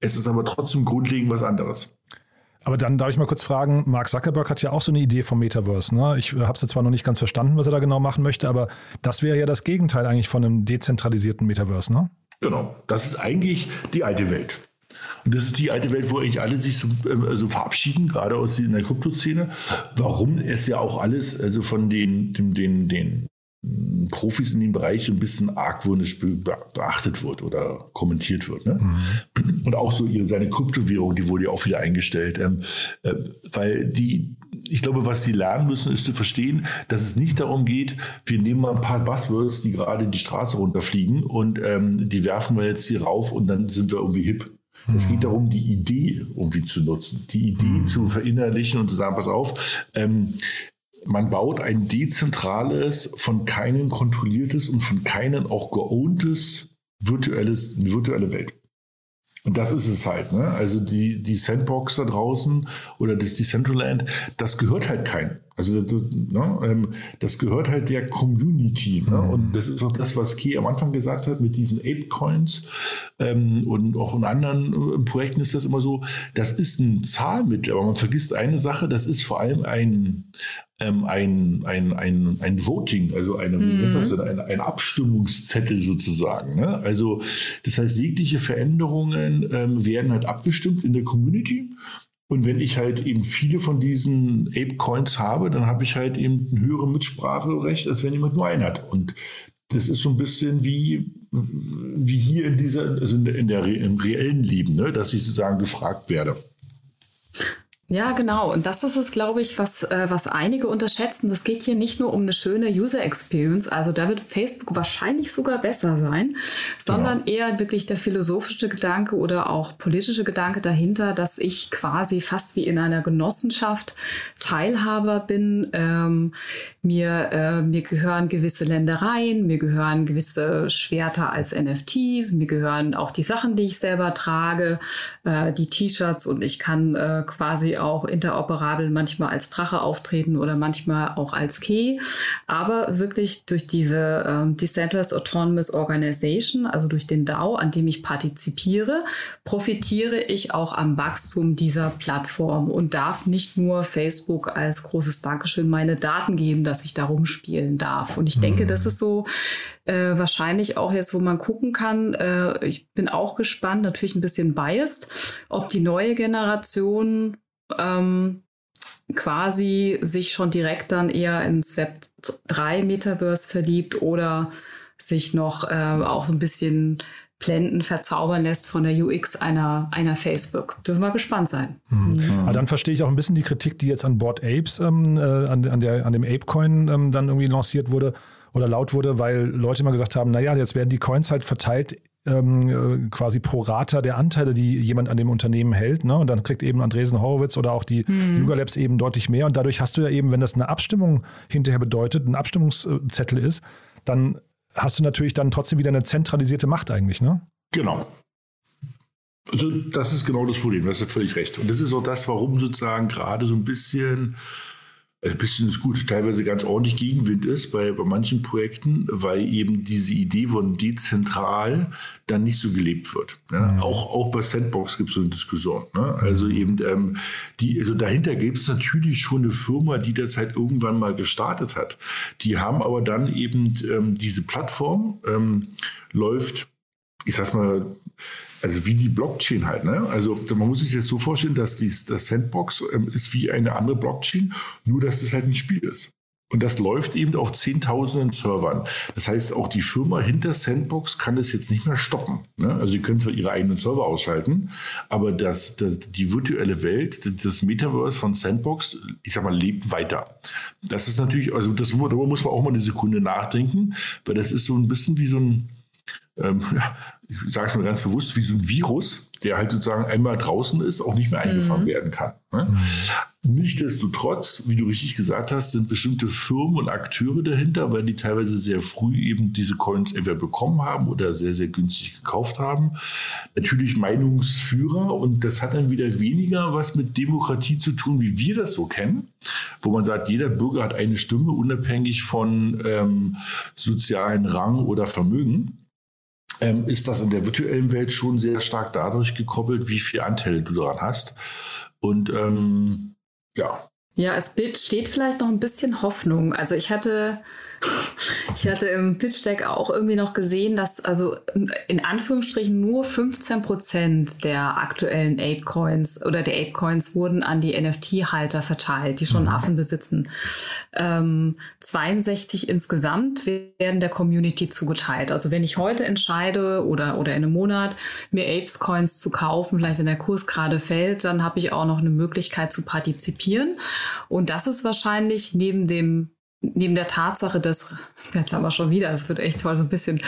es ist aber trotzdem grundlegend was anderes. Aber dann darf ich mal kurz fragen, Mark Zuckerberg hat ja auch so eine Idee vom Metaverse. Ne? Ich habe es zwar noch nicht ganz verstanden, was er da genau machen möchte, aber das wäre ja das Gegenteil eigentlich von einem dezentralisierten Metaverse, ne? Genau, das ist eigentlich die alte Welt. Und das ist die alte Welt, wo eigentlich alle sich so, äh, so verabschieden, gerade aus in der Kryptoszene. Warum es ja auch alles, also von den, den, den, den Profis in dem Bereich ein bisschen argwöhnisch beachtet wird oder kommentiert wird. Ne? Mhm. Und auch so ihre, seine Kryptowährung, die wurde ja auch wieder eingestellt. Ähm, äh, weil die, ich glaube, was sie lernen müssen, ist zu verstehen, dass es nicht darum geht, wir nehmen mal ein paar Buzzwords, die gerade die Straße runterfliegen und ähm, die werfen wir jetzt hier rauf und dann sind wir irgendwie hip. Mhm. Es geht darum, die Idee irgendwie zu nutzen, die Idee mhm. zu verinnerlichen und zu sagen, pass auf, ähm, man baut ein dezentrales, von keinen kontrolliertes und von keinen auch geowntes virtuelles, virtuelle Welt. Und das ist es halt. Ne? Also die, die Sandbox da draußen oder das Decentraland, das gehört halt keinem. Also ne, ähm, das gehört halt der Community. Ne? Mhm. Und das ist auch das, was Key am Anfang gesagt hat mit diesen Ape-Coins ähm, und auch in anderen äh, Projekten ist das immer so, das ist ein Zahlmittel, aber man vergisst eine Sache, das ist vor allem ein, ähm, ein, ein, ein, ein Voting, also eine, mhm. ein, ein Abstimmungszettel sozusagen. Ne? Also das heißt, jegliche Veränderungen ähm, werden halt abgestimmt in der Community. Und wenn ich halt eben viele von diesen Ape-Coins habe, dann habe ich halt eben ein höheres Mitspracherecht, als wenn jemand nur einen hat. Und das ist so ein bisschen wie, wie hier in dieser, also in der, in der im reellen Leben, ne? dass ich sozusagen gefragt werde. Ja, genau. Und das ist es, glaube ich, was, äh, was einige unterschätzen. Das geht hier nicht nur um eine schöne User Experience. Also da wird Facebook wahrscheinlich sogar besser sein, sondern genau. eher wirklich der philosophische Gedanke oder auch politische Gedanke dahinter, dass ich quasi fast wie in einer Genossenschaft Teilhaber bin. Ähm, mir, äh, mir gehören gewisse Ländereien, mir gehören gewisse Schwerter als NFTs, mir gehören auch die Sachen, die ich selber trage, äh, die T-Shirts und ich kann äh, quasi auch interoperabel manchmal als Drache auftreten oder manchmal auch als Key. Aber wirklich durch diese ähm, Decentralized Autonomous Organization, also durch den DAO, an dem ich partizipiere, profitiere ich auch am Wachstum dieser Plattform und darf nicht nur Facebook als großes Dankeschön meine Daten geben, dass ich da rumspielen darf. Und ich denke, das mhm. ist so äh, wahrscheinlich auch jetzt, wo man gucken kann. Äh, ich bin auch gespannt, natürlich ein bisschen biased, ob die neue Generation ähm, quasi sich schon direkt dann eher ins Web 3 Metaverse verliebt oder sich noch äh, auch so ein bisschen blenden, verzaubern lässt von der UX einer, einer Facebook. Dürfen wir gespannt sein. Mhm. Mhm. Aber dann verstehe ich auch ein bisschen die Kritik, die jetzt an Board Apes, ähm, äh, an, an, der, an dem Ape-Coin ähm, dann irgendwie lanciert wurde oder laut wurde, weil Leute immer gesagt haben, naja, jetzt werden die Coins halt verteilt ähm, äh, quasi pro Rata der Anteile, die jemand an dem Unternehmen hält. Ne? Und dann kriegt eben Andresen Horowitz oder auch die mhm. Yuga Labs eben deutlich mehr. Und dadurch hast du ja eben, wenn das eine Abstimmung hinterher bedeutet, ein Abstimmungszettel ist, dann hast du natürlich dann trotzdem wieder eine zentralisierte Macht eigentlich, ne? Genau. Also das ist genau das Problem, das ist völlig recht. Und das ist auch das, warum sozusagen gerade so ein bisschen bisschen ist gut, teilweise ganz ordentlich Gegenwind ist bei, bei manchen Projekten, weil eben diese Idee von dezentral dann nicht so gelebt wird. Ja? Mhm. Auch, auch bei Sandbox gibt es so eine Diskussion. Ne? Also mhm. eben, ähm, die, also dahinter gibt es natürlich schon eine Firma, die das halt irgendwann mal gestartet hat. Die haben aber dann eben ähm, diese Plattform ähm, läuft, ich sag's mal, also wie die Blockchain halt. Ne? Also man muss sich jetzt so vorstellen, dass dies, das Sandbox ähm, ist wie eine andere Blockchain, nur dass es halt ein Spiel ist. Und das läuft eben auf zehntausenden Servern. Das heißt, auch die Firma hinter Sandbox kann das jetzt nicht mehr stoppen. Ne? Also sie können zwar ihre eigenen Server ausschalten, aber das, das, die virtuelle Welt, das Metaverse von Sandbox, ich sag mal, lebt weiter. Das ist natürlich, also das, darüber muss man auch mal eine Sekunde nachdenken, weil das ist so ein bisschen wie so ein, ähm, ja, ich sage es mal ganz bewusst, wie so ein Virus, der halt sozusagen einmal draußen ist, auch nicht mehr eingefangen mhm. werden kann. Ne? Mhm. Nichtsdestotrotz, wie du richtig gesagt hast, sind bestimmte Firmen und Akteure dahinter, weil die teilweise sehr früh eben diese Coins entweder bekommen haben oder sehr, sehr günstig gekauft haben. Natürlich Meinungsführer und das hat dann wieder weniger was mit Demokratie zu tun, wie wir das so kennen, wo man sagt, jeder Bürger hat eine Stimme, unabhängig von ähm, sozialen Rang oder Vermögen ähm, ist das in der virtuellen Welt schon sehr stark dadurch gekoppelt, wie viel Anteile du daran hast. Und ähm, ja, Ja, als Bild steht vielleicht noch ein bisschen Hoffnung. Also ich hatte, ich hatte im Pitch Deck auch irgendwie noch gesehen, dass also in Anführungsstrichen nur 15 Prozent der aktuellen Ape Coins oder der Ape Coins wurden an die NFT-Halter verteilt, die schon mhm. Affen besitzen. Ähm, 62 insgesamt werden der Community zugeteilt. Also wenn ich heute entscheide oder, oder in einem Monat mir Apes Coins zu kaufen, vielleicht wenn der Kurs gerade fällt, dann habe ich auch noch eine Möglichkeit zu partizipieren. Und das ist wahrscheinlich neben dem neben der Tatsache, dass, jetzt haben wir schon wieder, es wird echt toll, so ein bisschen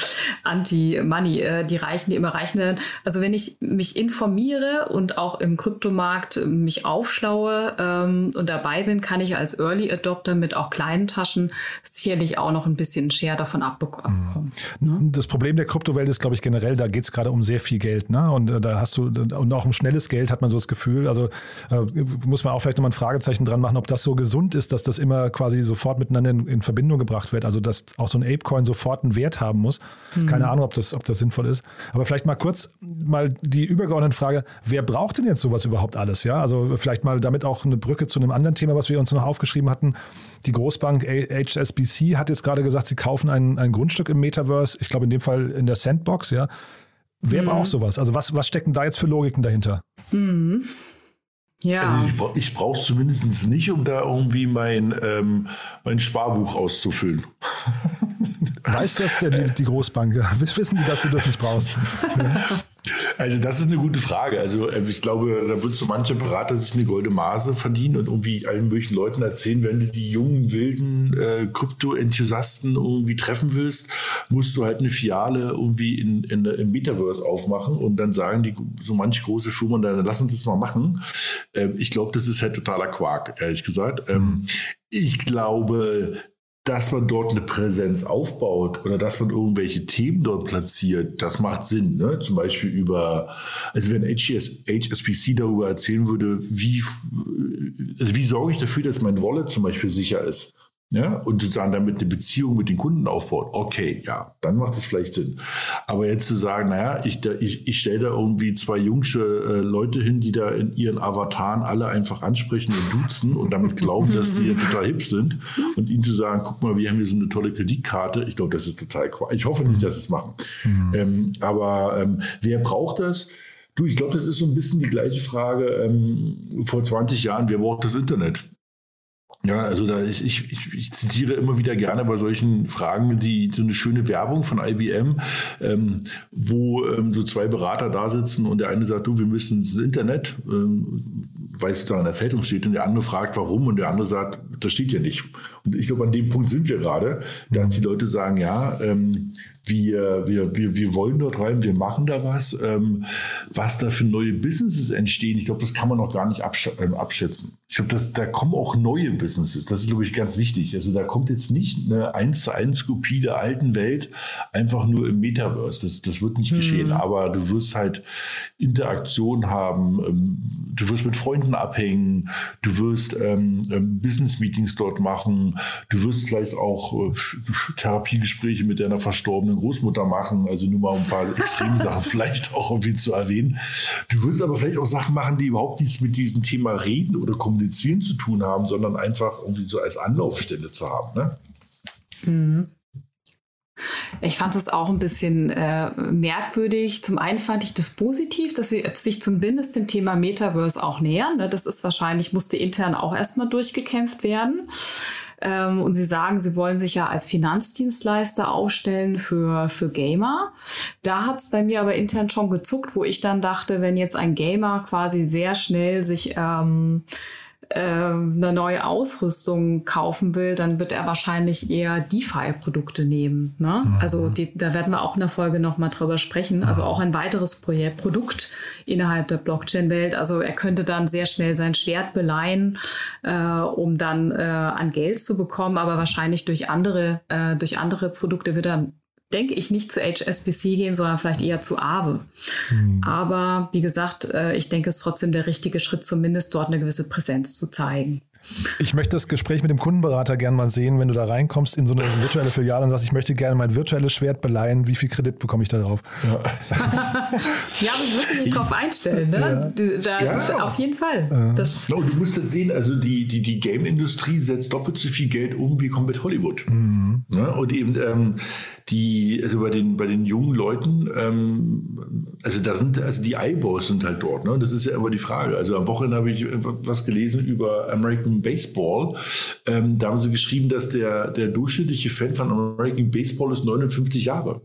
anti-money, äh, die Reichen, die immer reichen werden. Also wenn ich mich informiere und auch im Kryptomarkt mich aufschlaue ähm, und dabei bin, kann ich als Early Adopter mit auch kleinen Taschen sicherlich auch noch ein bisschen Share davon abbekommen. Ne? Das Problem der Kryptowelt ist, glaube ich, generell, da geht es gerade um sehr viel Geld. Ne? Und äh, da hast du, und auch um schnelles Geld hat man so das Gefühl. Also äh, muss man auch vielleicht nochmal ein Fragezeichen dran machen, ob das so gesund ist, dass das immer quasi sofort miteinander in, in, Verbindung gebracht wird. Also dass auch so ein Apecoin sofort einen Wert haben muss. Mhm. Keine Ahnung, ob das, ob das sinnvoll ist. Aber vielleicht mal kurz mal die übergeordnete Frage, wer braucht denn jetzt sowas überhaupt alles? Ja, also vielleicht mal damit auch eine Brücke zu einem anderen Thema, was wir uns noch aufgeschrieben hatten. Die Großbank HSBC hat jetzt gerade gesagt, sie kaufen ein, ein Grundstück im Metaverse. Ich glaube in dem Fall in der Sandbox, ja. Wer mhm. braucht sowas? Also was, was stecken da jetzt für Logiken dahinter? Mhm. Ja. Also ich, ich brauche es zumindest nicht, um da irgendwie mein, ähm, mein Sparbuch auszufüllen. Weiß das denn die, die Großbank? Wissen die, dass du das nicht brauchst? Also das ist eine gute Frage. Also äh, ich glaube, da wird so manche Berater sich eine goldene Maße verdienen und irgendwie allen möglichen Leuten erzählen, wenn du die jungen, wilden äh, Krypto-Enthusiasten irgendwie treffen willst, musst du halt eine Filiale irgendwie in, in, im Metaverse aufmachen und dann sagen die so manche große Firmen, dann lassen das mal machen. Ähm, ich glaube, das ist halt totaler Quark, ehrlich gesagt. Ähm, mhm. ich glaube, dass man dort eine Präsenz aufbaut oder dass man irgendwelche Themen dort platziert, das macht Sinn. Ne? Zum Beispiel über, also wenn HGS, HSBC darüber erzählen würde, wie, also wie sorge ich dafür, dass mein Wallet zum Beispiel sicher ist ja, und sozusagen damit eine Beziehung mit den Kunden aufbaut, okay, ja, dann macht es vielleicht Sinn. Aber jetzt zu sagen, naja, ich, ich, ich stelle da irgendwie zwei jungsche äh, Leute hin, die da in ihren Avataren alle einfach ansprechen und duzen und damit glauben, dass die total hip sind und ihnen zu sagen, guck mal, wir haben hier so eine tolle Kreditkarte, ich glaube, das ist total Quatsch. Ich hoffe nicht, dass sie es machen. Mhm. Ähm, aber ähm, wer braucht das? Du, ich glaube, das ist so ein bisschen die gleiche Frage ähm, vor 20 Jahren, wer braucht das Internet? Ja, also da ich, ich, ich, zitiere immer wieder gerne bei solchen Fragen die so eine schöne Werbung von IBM, ähm, wo ähm, so zwei Berater da sitzen und der eine sagt, du, wir müssen ins Internet, ähm, weil es da in der Zeitung steht, und der andere fragt, warum, und der andere sagt, das steht ja nicht. Und ich glaube, an dem Punkt sind wir gerade, dass die Leute sagen, ja, ähm, wir, wir, wir, wir wollen dort rein, wir machen da was. Ähm, was da für neue Businesses entstehen, ich glaube, das kann man noch gar nicht absch ähm, abschätzen. Ich glaube, da kommen auch neue Businesses. Das ist, glaube ich, ganz wichtig. Also da kommt jetzt nicht eine 1 zu 1 Kopie der alten Welt einfach nur im Metaverse. Das, das wird nicht mhm. geschehen. Aber du wirst halt Interaktion haben, ähm, du wirst mit Freunden abhängen, du wirst ähm, ähm Business-Meetings dort machen, du wirst vielleicht auch äh, Therapiegespräche mit deiner verstorbenen Großmutter machen, also nur mal ein paar extreme Sachen vielleicht auch irgendwie zu erwähnen. Du wirst aber vielleicht auch Sachen machen, die überhaupt nichts mit diesem Thema Reden oder Kommunizieren zu tun haben, sondern einfach irgendwie so als Anlaufstelle zu haben. Ne? Mhm. Ich fand es auch ein bisschen äh, merkwürdig. Zum einen fand ich das positiv, dass sie sich zumindest dem Thema Metaverse auch nähern. Ne? Das ist wahrscheinlich, musste intern auch erstmal durchgekämpft werden. Ähm, und Sie sagen, Sie wollen sich ja als Finanzdienstleister aufstellen für, für Gamer. Da hat es bei mir aber intern schon gezuckt, wo ich dann dachte, wenn jetzt ein Gamer quasi sehr schnell sich ähm, ähm, eine neue Ausrüstung kaufen will, dann wird er wahrscheinlich eher DeFi-Produkte nehmen. Ne? Mhm. Also die, da werden wir auch in der Folge nochmal drüber sprechen. Also mhm. auch ein weiteres Projekt, Produkt innerhalb der Blockchain-Welt. Also er könnte dann sehr schnell sein Schwert beleihen, äh, um dann äh, an Geld zu bekommen, aber wahrscheinlich durch andere, äh, durch andere Produkte wird er denke ich, nicht zu HSBC gehen, sondern vielleicht eher zu Aave. Mhm. Aber wie gesagt, äh, ich denke, es ist trotzdem der richtige Schritt, zumindest dort eine gewisse Präsenz zu zeigen. Ich möchte das Gespräch mit dem Kundenberater gerne mal sehen, wenn du da reinkommst in so eine virtuelle Filiale und sagst, ich möchte gerne mein virtuelles Schwert beleihen. Wie viel Kredit bekomme ich da drauf? Ja, ja aber ich muss mich nicht drauf einstellen. Ne? Ja. Da, ja. Auf jeden Fall. Das no, du musst jetzt sehen, also die, die, die Game-Industrie setzt doppelt so viel Geld um wie komplett Hollywood. Mhm. Ne? Und eben ähm, die, also bei den, bei den jungen Leuten, ähm, also da sind, also die Eyeballs sind halt dort, ne? Das ist ja immer die Frage. Also am Wochenende habe ich was gelesen über American Baseball. Ähm, da haben sie geschrieben, dass der, der durchschnittliche Fan von American Baseball ist 59 Jahre.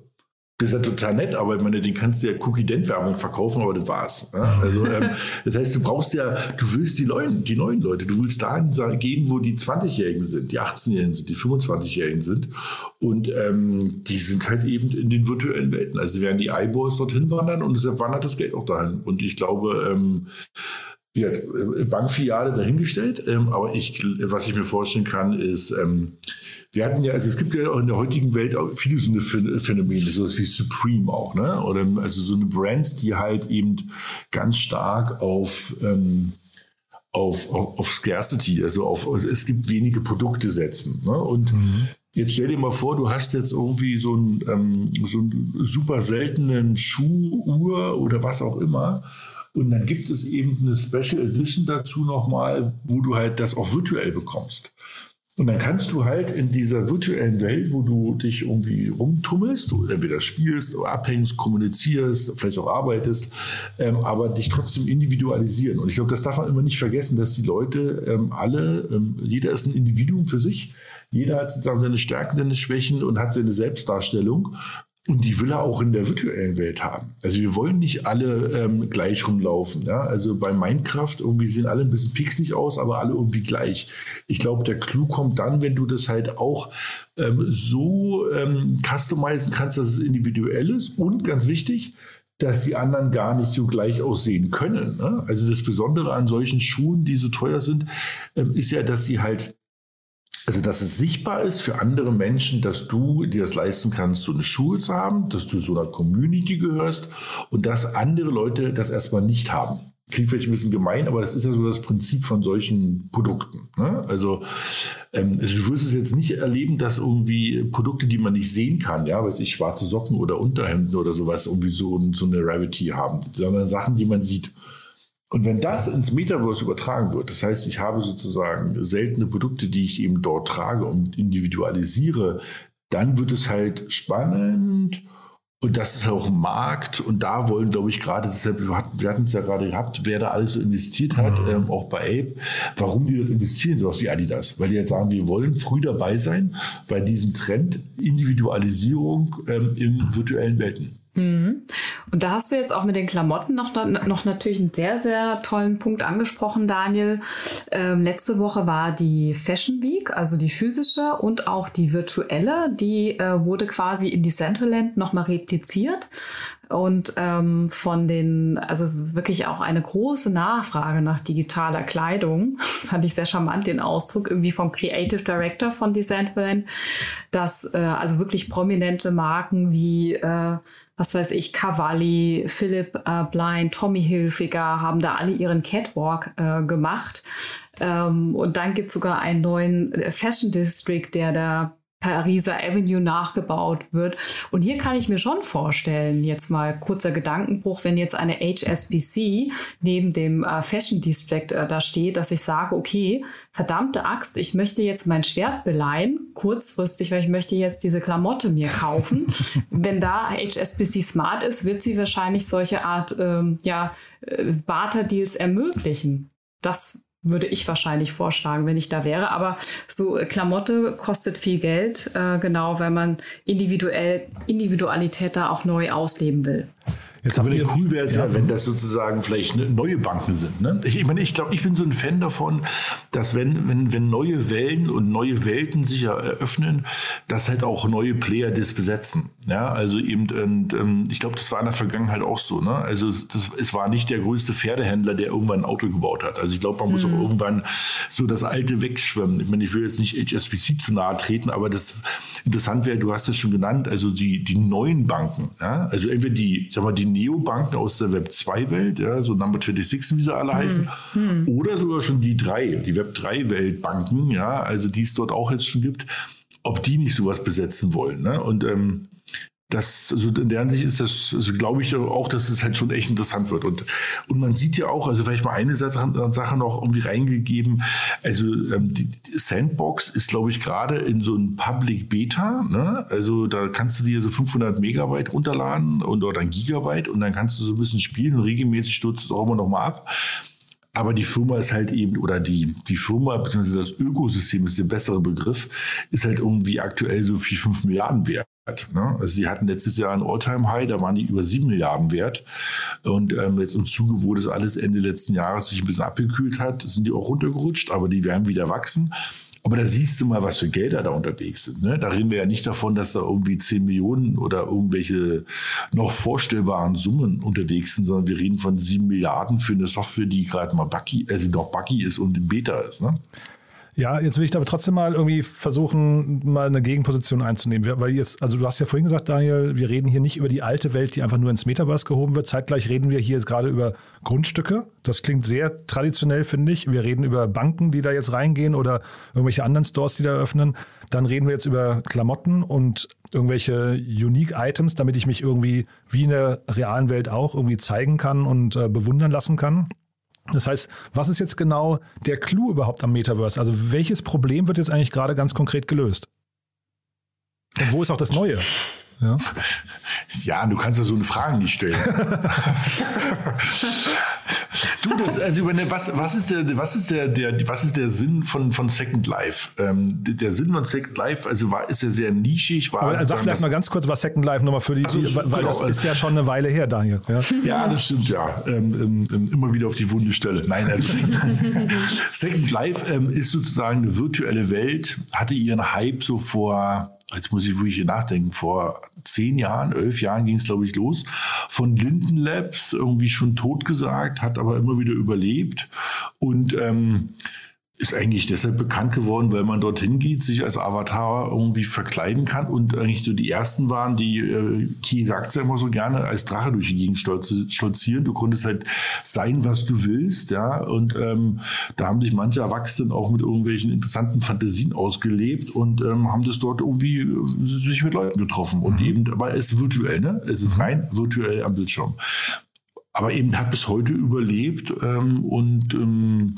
Das ist ja total nett, aber ich meine, den kannst du ja Cookie-Dent-Werbung verkaufen, aber das war's. Ja? Also, ähm, das heißt, du brauchst ja, du willst die, Leute, die neuen Leute, du willst dahin gehen, wo die 20-Jährigen sind, die 18-Jährigen sind, die 25-Jährigen sind. Und ähm, die sind halt eben in den virtuellen Welten. Also werden die Eyeballs dorthin wandern und deshalb wandert das Geld auch dahin. Und ich glaube, ähm, äh, Bankfiliale dahingestellt, ähm, aber ich, was ich mir vorstellen kann, ist, ähm, wir hatten ja, also es gibt ja auch in der heutigen Welt auch viele so eine Phänomene, sowas wie Supreme auch, ne? Oder also so eine Brands, die halt eben ganz stark auf, ähm, auf, auf, auf Scarcity, also auf, also es gibt wenige Produkte setzen. Ne? Und mhm. Jetzt stell dir mal vor, du hast jetzt irgendwie so einen, ähm, so einen super seltenen Schuh, Uhr oder was auch immer. Und dann gibt es eben eine Special Edition dazu nochmal, wo du halt das auch virtuell bekommst. Und dann kannst du halt in dieser virtuellen Welt, wo du dich irgendwie rumtummelst, du entweder spielst oder abhängst, kommunizierst, vielleicht auch arbeitest, ähm, aber dich trotzdem individualisieren. Und ich glaube, das darf man immer nicht vergessen, dass die Leute ähm, alle, ähm, jeder ist ein Individuum für sich. Jeder hat sozusagen seine Stärken, seine Schwächen und hat seine Selbstdarstellung. Und die will er auch in der virtuellen Welt haben. Also wir wollen nicht alle ähm, gleich rumlaufen. Ja? Also bei Minecraft irgendwie sehen alle ein bisschen pixelig aus, aber alle irgendwie gleich. Ich glaube, der Clou kommt dann, wenn du das halt auch ähm, so ähm, customizen kannst, dass es individuell ist und ganz wichtig, dass die anderen gar nicht so gleich aussehen können. Ne? Also das Besondere an solchen Schuhen, die so teuer sind, ähm, ist ja, dass sie halt also, dass es sichtbar ist für andere Menschen, dass du dir das leisten kannst, so eine Schule zu haben, dass du so einer Community gehörst und dass andere Leute das erstmal nicht haben. Klingt vielleicht ein bisschen gemein, aber das ist ja so das Prinzip von solchen Produkten. Ne? Also, ähm, also, du wirst es jetzt nicht erleben, dass irgendwie Produkte, die man nicht sehen kann, ja, weiß ich, schwarze Socken oder Unterhemden oder sowas, irgendwie so, so eine Rarity haben, sondern Sachen, die man sieht. Und wenn das ins Metaverse übertragen wird, das heißt, ich habe sozusagen seltene Produkte, die ich eben dort trage und individualisiere, dann wird es halt spannend und das ist auch ein Markt und da wollen, glaube ich, gerade, deshalb, wir hatten es ja gerade gehabt, wer da alles investiert hat, mhm. ähm, auch bei Ape, warum die dort investieren, sowas wie Adidas. Weil die jetzt sagen, wir wollen früh dabei sein bei diesem Trend Individualisierung ähm, in virtuellen Welten. Mhm. Und da hast du jetzt auch mit den Klamotten noch, noch natürlich einen sehr, sehr tollen Punkt angesprochen, Daniel. Ähm, letzte Woche war die Fashion Week, also die physische und auch die virtuelle. Die äh, wurde quasi in die Centraland nochmal repliziert und ähm, von den, also wirklich auch eine große Nachfrage nach digitaler Kleidung, fand ich sehr charmant den Ausdruck, irgendwie vom Creative Director von Decentraland, dass äh, also wirklich prominente Marken wie, äh, was weiß ich, Cavalli, Philip äh, Blind, Tommy Hilfiger haben da alle ihren Catwalk äh, gemacht. Ähm, und dann gibt es sogar einen neuen Fashion District, der da Pariser Avenue nachgebaut wird. Und hier kann ich mir schon vorstellen, jetzt mal kurzer Gedankenbruch, wenn jetzt eine HSBC neben dem äh, Fashion District äh, da steht, dass ich sage, okay, verdammte Axt, ich möchte jetzt mein Schwert beleihen, kurzfristig, weil ich möchte jetzt diese Klamotte mir kaufen. wenn da HSBC smart ist, wird sie wahrscheinlich solche Art ähm, ja, äh, Barter-Deals ermöglichen. Das würde ich wahrscheinlich vorschlagen, wenn ich da wäre. Aber so äh, Klamotte kostet viel Geld, äh, genau, weil man individuell Individualität da auch neu ausleben will. Jetzt aber cool wäre es ja, ja, wenn das sozusagen vielleicht ne, neue Banken sind. Ne? Ich, ich meine, ich glaube, ich bin so ein Fan davon, dass wenn, wenn, wenn neue Wellen und neue Welten sich eröffnen, dass halt auch neue Player das besetzen. Ja, also eben, und, ähm, ich glaube, das war in der Vergangenheit auch so. Ne? Also das, es war nicht der größte Pferdehändler, der irgendwann ein Auto gebaut hat. Also ich glaube, man muss mhm. auch irgendwann so das Alte wegschwimmen. Ich meine, ich will jetzt nicht HSBC zu nahe treten, aber das interessant wäre, du hast es schon genannt, also die, die neuen Banken, ja? also entweder die, sag mal, die Neobanken aus der Web 2-Welt, ja, so Number 26, wie sie alle heißen, hm. oder sogar schon die drei, die Web 3-Welt Banken, ja, also die es dort auch jetzt schon gibt, ob die nicht sowas besetzen wollen. Ne? Und ähm, das, also in der Hinsicht ist das, also glaube ich auch, dass es halt schon echt interessant wird. Und, und man sieht ja auch, also vielleicht mal eine Sache, Sache noch irgendwie reingegeben. Also ähm, die, Sandbox ist, glaube ich, gerade in so einem Public Beta. Ne? Also da kannst du dir so 500 Megabyte runterladen und oder ein Gigabyte und dann kannst du so ein bisschen spielen und regelmäßig stürzt es auch immer noch mal ab. Aber die Firma ist halt eben, oder die, die Firma, beziehungsweise das Ökosystem ist der bessere Begriff, ist halt irgendwie aktuell so viel 5 Milliarden wert. Ne? Also die hatten letztes Jahr ein All-Time-High, da waren die über 7 Milliarden wert. Und ähm, jetzt im Zuge, wo das alles Ende letzten Jahres sich ein bisschen abgekühlt hat, sind die auch runtergerutscht, aber die werden wieder wachsen. Aber da siehst du mal, was für Gelder da unterwegs sind. Ne? Da reden wir ja nicht davon, dass da irgendwie 10 Millionen oder irgendwelche noch vorstellbaren Summen unterwegs sind, sondern wir reden von 7 Milliarden für eine Software, die gerade mal buggy, also noch buggy ist und in Beta ist. Ne? Ja, jetzt will ich aber trotzdem mal irgendwie versuchen, mal eine Gegenposition einzunehmen. Weil jetzt, also du hast ja vorhin gesagt, Daniel, wir reden hier nicht über die alte Welt, die einfach nur ins Metaverse gehoben wird. Zeitgleich reden wir hier jetzt gerade über Grundstücke. Das klingt sehr traditionell, finde ich. Wir reden über Banken, die da jetzt reingehen oder irgendwelche anderen Stores, die da öffnen. Dann reden wir jetzt über Klamotten und irgendwelche Unique Items, damit ich mich irgendwie wie in der realen Welt auch irgendwie zeigen kann und äh, bewundern lassen kann. Das heißt, was ist jetzt genau der Clou überhaupt am Metaverse? Also welches Problem wird jetzt eigentlich gerade ganz konkret gelöst? Und wo ist auch das Neue? Ja, ja du kannst ja so eine Frage nicht stellen. du, das, also was, was ist der, was ist der, der, was ist der Sinn von, von Second Life? Ähm, der Sinn von Second Life, also war, ist ja sehr nischig. War, Aber sag vielleicht mal ganz kurz, was Second Life nochmal für die, die weil genau, das ist ja schon eine Weile her, Daniel. Ja, ja das stimmt, ja. Ähm, ähm, immer wieder auf die wunde Stelle. Nein, also Second Life ähm, ist sozusagen eine virtuelle Welt, hatte ihren Hype so vor jetzt muss ich wirklich nachdenken, vor zehn Jahren, elf Jahren ging es, glaube ich, los, von Linden Labs, irgendwie schon totgesagt, hat aber immer wieder überlebt. Und ähm, ist eigentlich deshalb bekannt geworden, weil man dorthin geht, sich als Avatar irgendwie verkleiden kann und eigentlich so die ersten waren, die, äh, Ki sagt es ja immer so gerne, als Drache durch die Gegend stolzieren. Du konntest halt sein, was du willst, ja. Und ähm, da haben sich manche Erwachsenen auch mit irgendwelchen interessanten Fantasien ausgelebt und ähm, haben das dort irgendwie äh, sich mit Leuten getroffen. Und mhm. eben, aber es ist virtuell, ne? Es ist mhm. rein virtuell am Bildschirm. Aber eben hat bis heute überlebt ähm, und ähm,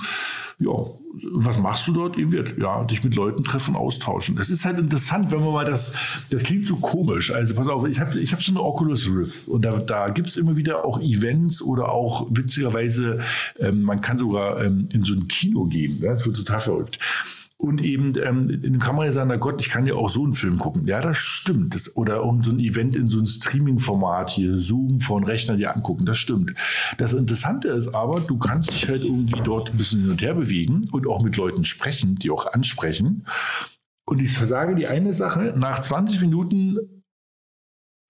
ja, was machst du dort? Ja, dich mit Leuten treffen, austauschen. Das ist halt interessant, wenn man mal das, das klingt so komisch. Also pass auf, ich habe ich hab so eine Oculus Rift und da, da gibt es immer wieder auch Events oder auch witzigerweise, ähm, man kann sogar ähm, in so ein Kino gehen. Ja? Das wird total verrückt. Und eben, ähm, kann man ja sagen, na Gott, ich kann ja auch so einen Film gucken. Ja, das stimmt. Das, oder auch so ein Event in so einem Streaming-Format hier, Zoom von Rechner dir angucken. Das stimmt. Das Interessante ist aber, du kannst dich halt irgendwie dort ein bisschen hin und her bewegen und auch mit Leuten sprechen, die auch ansprechen. Und ich sage die eine Sache, nach 20 Minuten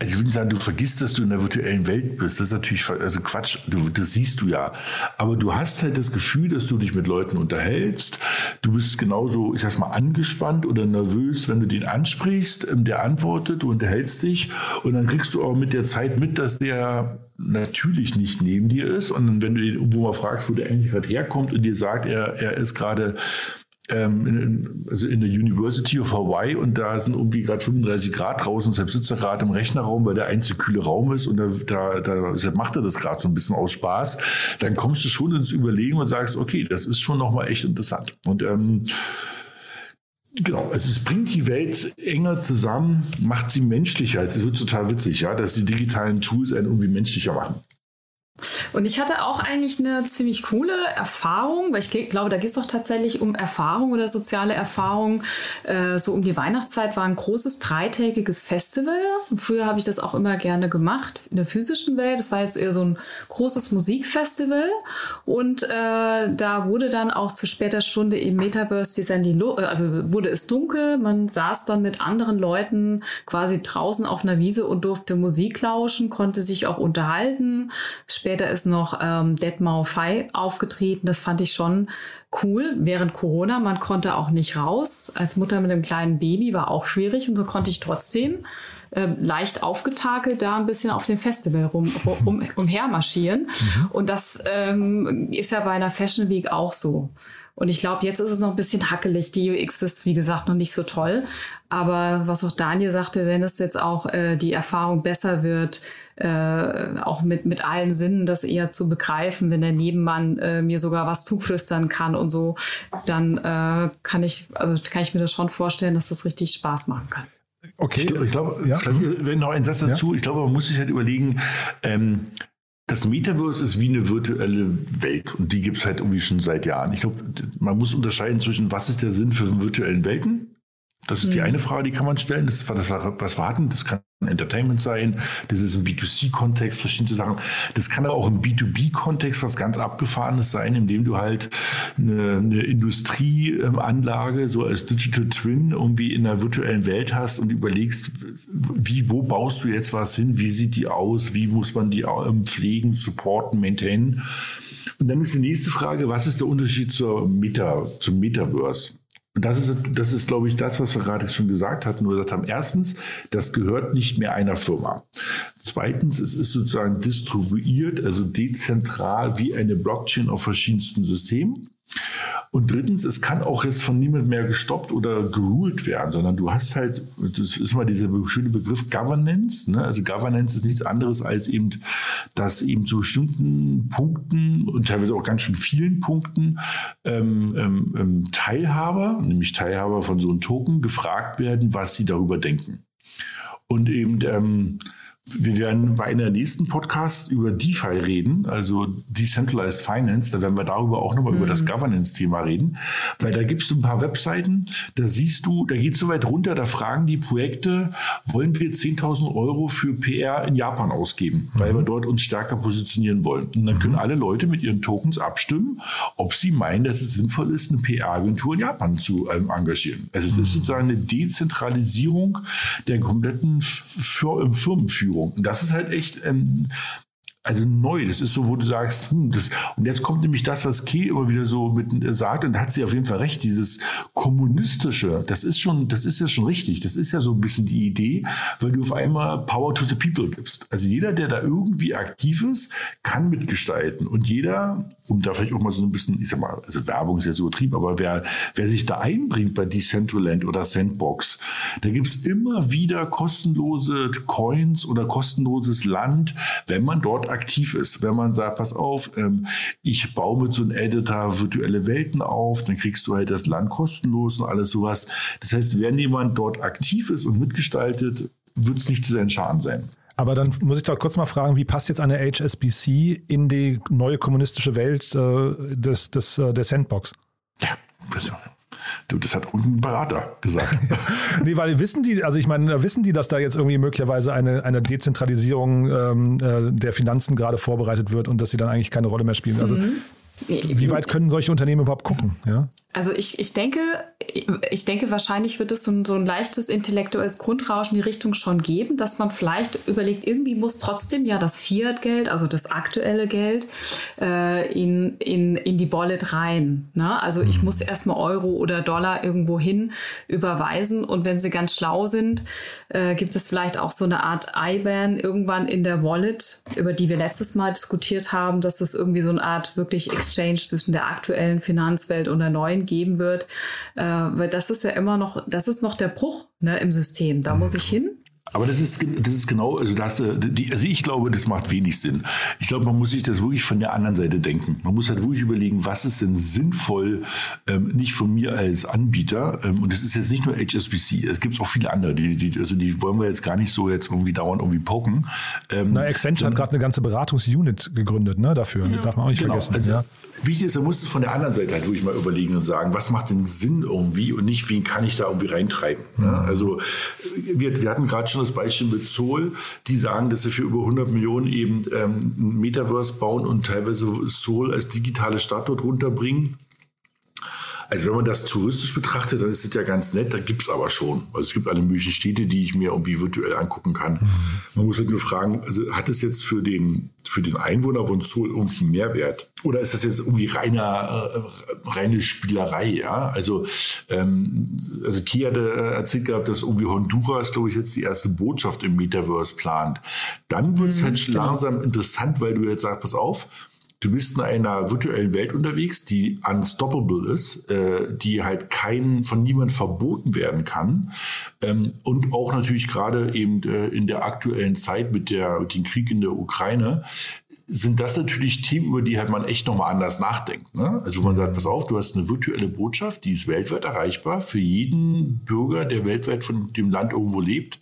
also ich würde sagen, du vergisst, dass du in der virtuellen Welt bist. Das ist natürlich also Quatsch. Du, das siehst du ja. Aber du hast halt das Gefühl, dass du dich mit Leuten unterhältst. Du bist genauso, ich sag mal, angespannt oder nervös, wenn du den ansprichst. Ähm, der antwortet, du unterhältst dich. Und dann kriegst du auch mit der Zeit mit, dass der natürlich nicht neben dir ist. Und wenn du ihn irgendwo mal fragst, wo der eigentlich gerade herkommt und dir sagt, er, er ist gerade in, also in der University of Hawaii und da sind irgendwie gerade 35 Grad draußen, deshalb sitzt er gerade im Rechnerraum, weil der einzige kühle Raum ist und da, da, da deshalb macht er das gerade so ein bisschen aus Spaß, dann kommst du schon ins Überlegen und sagst, okay, das ist schon nochmal echt interessant. Und ähm, Genau, also es bringt die Welt enger zusammen, macht sie menschlicher. Es wird total witzig, ja, dass die digitalen Tools einen irgendwie menschlicher machen. Und ich hatte auch eigentlich eine ziemlich coole Erfahrung, weil ich glaube, da geht es doch tatsächlich um Erfahrung oder soziale Erfahrung. Äh, so um die Weihnachtszeit war ein großes dreitägiges Festival. Früher habe ich das auch immer gerne gemacht in der physischen Welt. Das war jetzt eher so ein großes Musikfestival. Und äh, da wurde dann auch zu später Stunde im Metaverse die Sandy Lo also wurde es dunkel. Man saß dann mit anderen Leuten quasi draußen auf einer Wiese und durfte Musik lauschen, konnte sich auch unterhalten Später ist noch ähm, Deadmau Fei aufgetreten. Das fand ich schon cool während Corona. Man konnte auch nicht raus. Als Mutter mit einem kleinen Baby war auch schwierig und so konnte ich trotzdem äh, leicht aufgetakelt da ein bisschen auf dem Festival rum, um, umhermarschieren. Mhm. Und das ähm, ist ja bei einer Fashion Week auch so. Und ich glaube, jetzt ist es noch ein bisschen hackelig. Die UX ist, wie gesagt, noch nicht so toll. Aber was auch Daniel sagte, wenn es jetzt auch äh, die Erfahrung besser wird, äh, auch mit, mit allen Sinnen das eher zu begreifen, wenn der Nebenmann äh, mir sogar was zuflüstern kann und so, dann äh, kann ich, also kann ich mir das schon vorstellen, dass das richtig Spaß machen kann. Okay. Ich, ich glaube, ja. vielleicht noch ein Satz dazu. Ja. Ich glaube, man muss sich halt überlegen, ähm, das Metaverse ist wie eine virtuelle Welt und die gibt es halt irgendwie schon seit Jahren. Ich glaube, man muss unterscheiden zwischen, was ist der Sinn für virtuellen Welten das ist die eine Frage, die kann man stellen. Das, das, was warten, das kann Entertainment sein, das ist im B2C-Kontext, verschiedene Sachen. Das kann aber auch im B2B-Kontext was ganz Abgefahrenes sein, indem du halt eine, eine Industrieanlage so als Digital Twin irgendwie in einer virtuellen Welt hast und überlegst, wie, wo baust du jetzt was hin, wie sieht die aus, wie muss man die ähm, pflegen, supporten, maintainen. Und dann ist die nächste Frage, was ist der Unterschied zur Meta, zum Metaverse? Und das ist, das ist, glaube ich, das, was wir gerade schon gesagt hatten, nur gesagt haben. Erstens, das gehört nicht mehr einer Firma. Zweitens, es ist sozusagen distribuiert, also dezentral wie eine Blockchain auf verschiedensten Systemen. Und drittens, es kann auch jetzt von niemand mehr gestoppt oder geruled werden, sondern du hast halt, das ist mal dieser schöne Begriff Governance. Ne? Also Governance ist nichts anderes als eben, dass eben zu bestimmten Punkten und teilweise auch ganz schön vielen Punkten ähm, ähm, ähm Teilhaber, nämlich Teilhaber von so einem Token, gefragt werden, was sie darüber denken. Und eben ähm, wir werden bei einer nächsten Podcast über DeFi reden, also Decentralized Finance. Da werden wir darüber auch nochmal mhm. über das mhm. Governance-Thema reden. Weil da gibt es ein paar Webseiten, da siehst du, da geht es so weit runter, da fragen die Projekte, wollen wir 10.000 Euro für PR in Japan ausgeben, mhm. weil wir dort uns stärker positionieren wollen. Und dann können alle Leute mit ihren Tokens abstimmen, ob sie meinen, dass es sinnvoll ist, eine PR-Agentur in Japan zu ähm, engagieren. Also es mhm. ist sozusagen eine Dezentralisierung der kompletten Firmenführung. Führung. Und das ist halt echt ähm, also neu. Das ist so, wo du sagst, hm, das, und jetzt kommt nämlich das, was Key immer wieder so mit äh, sagt, und da hat sie auf jeden Fall recht, dieses kommunistische, das ist schon, das ist ja schon richtig. Das ist ja so ein bisschen die Idee, weil du auf einmal Power to the People gibst. Also jeder, der da irgendwie aktiv ist, kann mitgestalten. Und jeder, um da vielleicht auch mal so ein bisschen, ich sag mal, also Werbung ist so übertrieben, aber wer, wer sich da einbringt bei Decentraland oder Sandbox, da gibt's immer wieder kostenlose Coins oder kostenloses Land, wenn man dort aktiv ist. Wenn man sagt, pass auf, ähm, ich baue mit so einem Editor virtuelle Welten auf, dann kriegst du halt das Land kostenlos und alles sowas. Das heißt, wenn jemand dort aktiv ist und mitgestaltet, wird es nicht zu sein Schaden sein. Aber dann muss ich doch kurz mal fragen, wie passt jetzt eine HSBC in die neue kommunistische Welt äh, des, des, äh, der Sandbox? Ja, Du, das hat unten ein Berater gesagt. nee, weil wissen die, also ich meine, wissen die, dass da jetzt irgendwie möglicherweise eine, eine Dezentralisierung ähm, äh, der Finanzen gerade vorbereitet wird und dass sie dann eigentlich keine Rolle mehr spielen? Also mhm. wie weit können solche Unternehmen überhaupt gucken? Ja? Also ich, ich denke, ich denke, wahrscheinlich wird es so ein, so ein leichtes intellektuelles Grundrauschen in die Richtung schon geben, dass man vielleicht überlegt, irgendwie muss trotzdem ja das Fiat-Geld, also das aktuelle Geld, äh, in, in, in die Wallet rein. Ne? Also ich mhm. muss erstmal Euro oder Dollar irgendwo hin überweisen und wenn sie ganz schlau sind, äh, gibt es vielleicht auch so eine Art IBAN irgendwann in der Wallet, über die wir letztes Mal diskutiert haben, dass es irgendwie so eine Art wirklich Exchange zwischen der aktuellen Finanzwelt und der neuen geben wird, äh, weil das ist ja immer noch, das ist noch der Bruch ne, im System. Da muss ich hin aber das ist, das ist genau, also, das, äh, die, also ich glaube, das macht wenig Sinn. Ich glaube, man muss sich das wirklich von der anderen Seite denken. Man muss halt wirklich überlegen, was ist denn sinnvoll, ähm, nicht von mir als Anbieter. Ähm, und es ist jetzt nicht nur HSBC, es gibt auch viele andere, die, die, also die wollen wir jetzt gar nicht so jetzt irgendwie dauernd irgendwie poken. Ähm, Na, Accenture hat gerade eine ganze Beratungsunit gegründet, ne, dafür. Ja, Darf man auch nicht genau. vergessen. Also, ja. Wichtig ist, man muss es von der anderen Seite halt wirklich mal überlegen und sagen, was macht denn Sinn irgendwie und nicht, wen kann ich da irgendwie reintreiben. Ne? Mhm. Also wir, wir hatten gerade schon das Beispiel mit Soul, die sagen, dass sie für über 100 Millionen eben ähm, ein Metaverse bauen und teilweise Soul als digitale Stadt dort runterbringen. Also wenn man das touristisch betrachtet, dann ist es ja ganz nett, da gibt es aber schon. Also es gibt alle möglichen Städte, die ich mir irgendwie virtuell angucken kann. Mhm. Man muss halt nur fragen, also hat es jetzt für den, für den Einwohner von Seoul irgendwie Mehrwert? Oder ist das jetzt irgendwie reiner, äh, reine Spielerei? Ja? Also, ähm, also Kia hat äh, erzählt gehabt, dass irgendwie Honduras, glaube ich, jetzt die erste Botschaft im Metaverse plant. Dann wird es mhm, halt genau. langsam interessant, weil du jetzt sagst, pass auf, du bist in einer virtuellen Welt unterwegs, die unstoppable ist, äh, die halt kein, von niemand verboten werden kann. Ähm, und auch natürlich gerade eben äh, in der aktuellen Zeit mit, der, mit dem Krieg in der Ukraine sind das natürlich Themen, über die halt man echt nochmal anders nachdenkt. Ne? Also man sagt, pass auf, du hast eine virtuelle Botschaft, die ist weltweit erreichbar für jeden Bürger, der weltweit von dem Land irgendwo lebt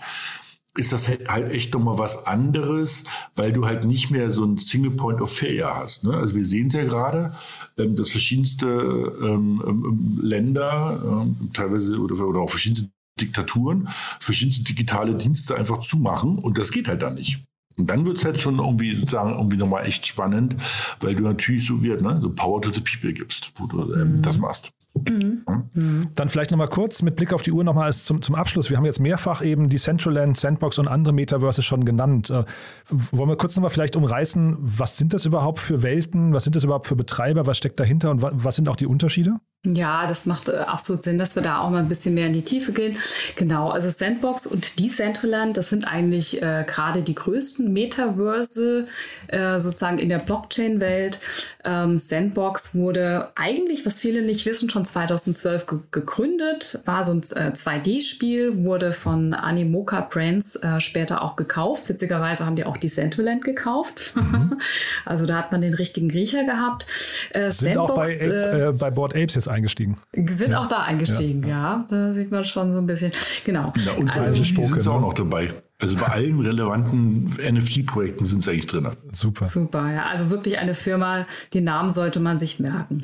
ist das halt, halt echt nochmal was anderes, weil du halt nicht mehr so ein Single Point of Failure hast. Ne? Also wir sehen es ja gerade, ähm, dass verschiedenste ähm, ähm, Länder, ähm, teilweise oder, oder auch verschiedenste Diktaturen, verschiedenste digitale Dienste einfach zumachen und das geht halt dann nicht. Und dann wird es halt schon irgendwie sozusagen irgendwie nochmal echt spannend, weil du natürlich so wird, ne, so Power to the People gibst, wo du ähm, mhm. das machst. Mhm. Dann vielleicht nochmal kurz mit Blick auf die Uhr nochmal zum, zum Abschluss. Wir haben jetzt mehrfach eben die Centraland, Sandbox und andere Metaverses schon genannt. Äh, wollen wir kurz nochmal vielleicht umreißen, was sind das überhaupt für Welten? Was sind das überhaupt für Betreiber? Was steckt dahinter und was sind auch die Unterschiede? Ja, das macht äh, absolut Sinn, dass wir da auch mal ein bisschen mehr in die Tiefe gehen. Genau, also Sandbox und Decentraland, das sind eigentlich äh, gerade die größten Metaverse äh, sozusagen in der Blockchain-Welt. Ähm, Sandbox wurde eigentlich, was viele nicht wissen, schon 2012 ge gegründet, war so ein äh, 2D-Spiel, wurde von Animoca Brands äh, später auch gekauft. Witzigerweise haben die auch Decentraland gekauft. Mhm. also da hat man den richtigen Griecher gehabt. Äh, sind Sandbox, auch bei, Ape, bei Board Apes jetzt eingestiegen. Sind ja. auch da eingestiegen, ja. ja. Da sieht man schon so ein bisschen. Genau. Ja, und also, bei Spoke sind sie auch noch dabei. Also bei allen relevanten NFT-Projekten sind sie eigentlich drin. Super. Super, ja. Also wirklich eine Firma, den Namen sollte man sich merken.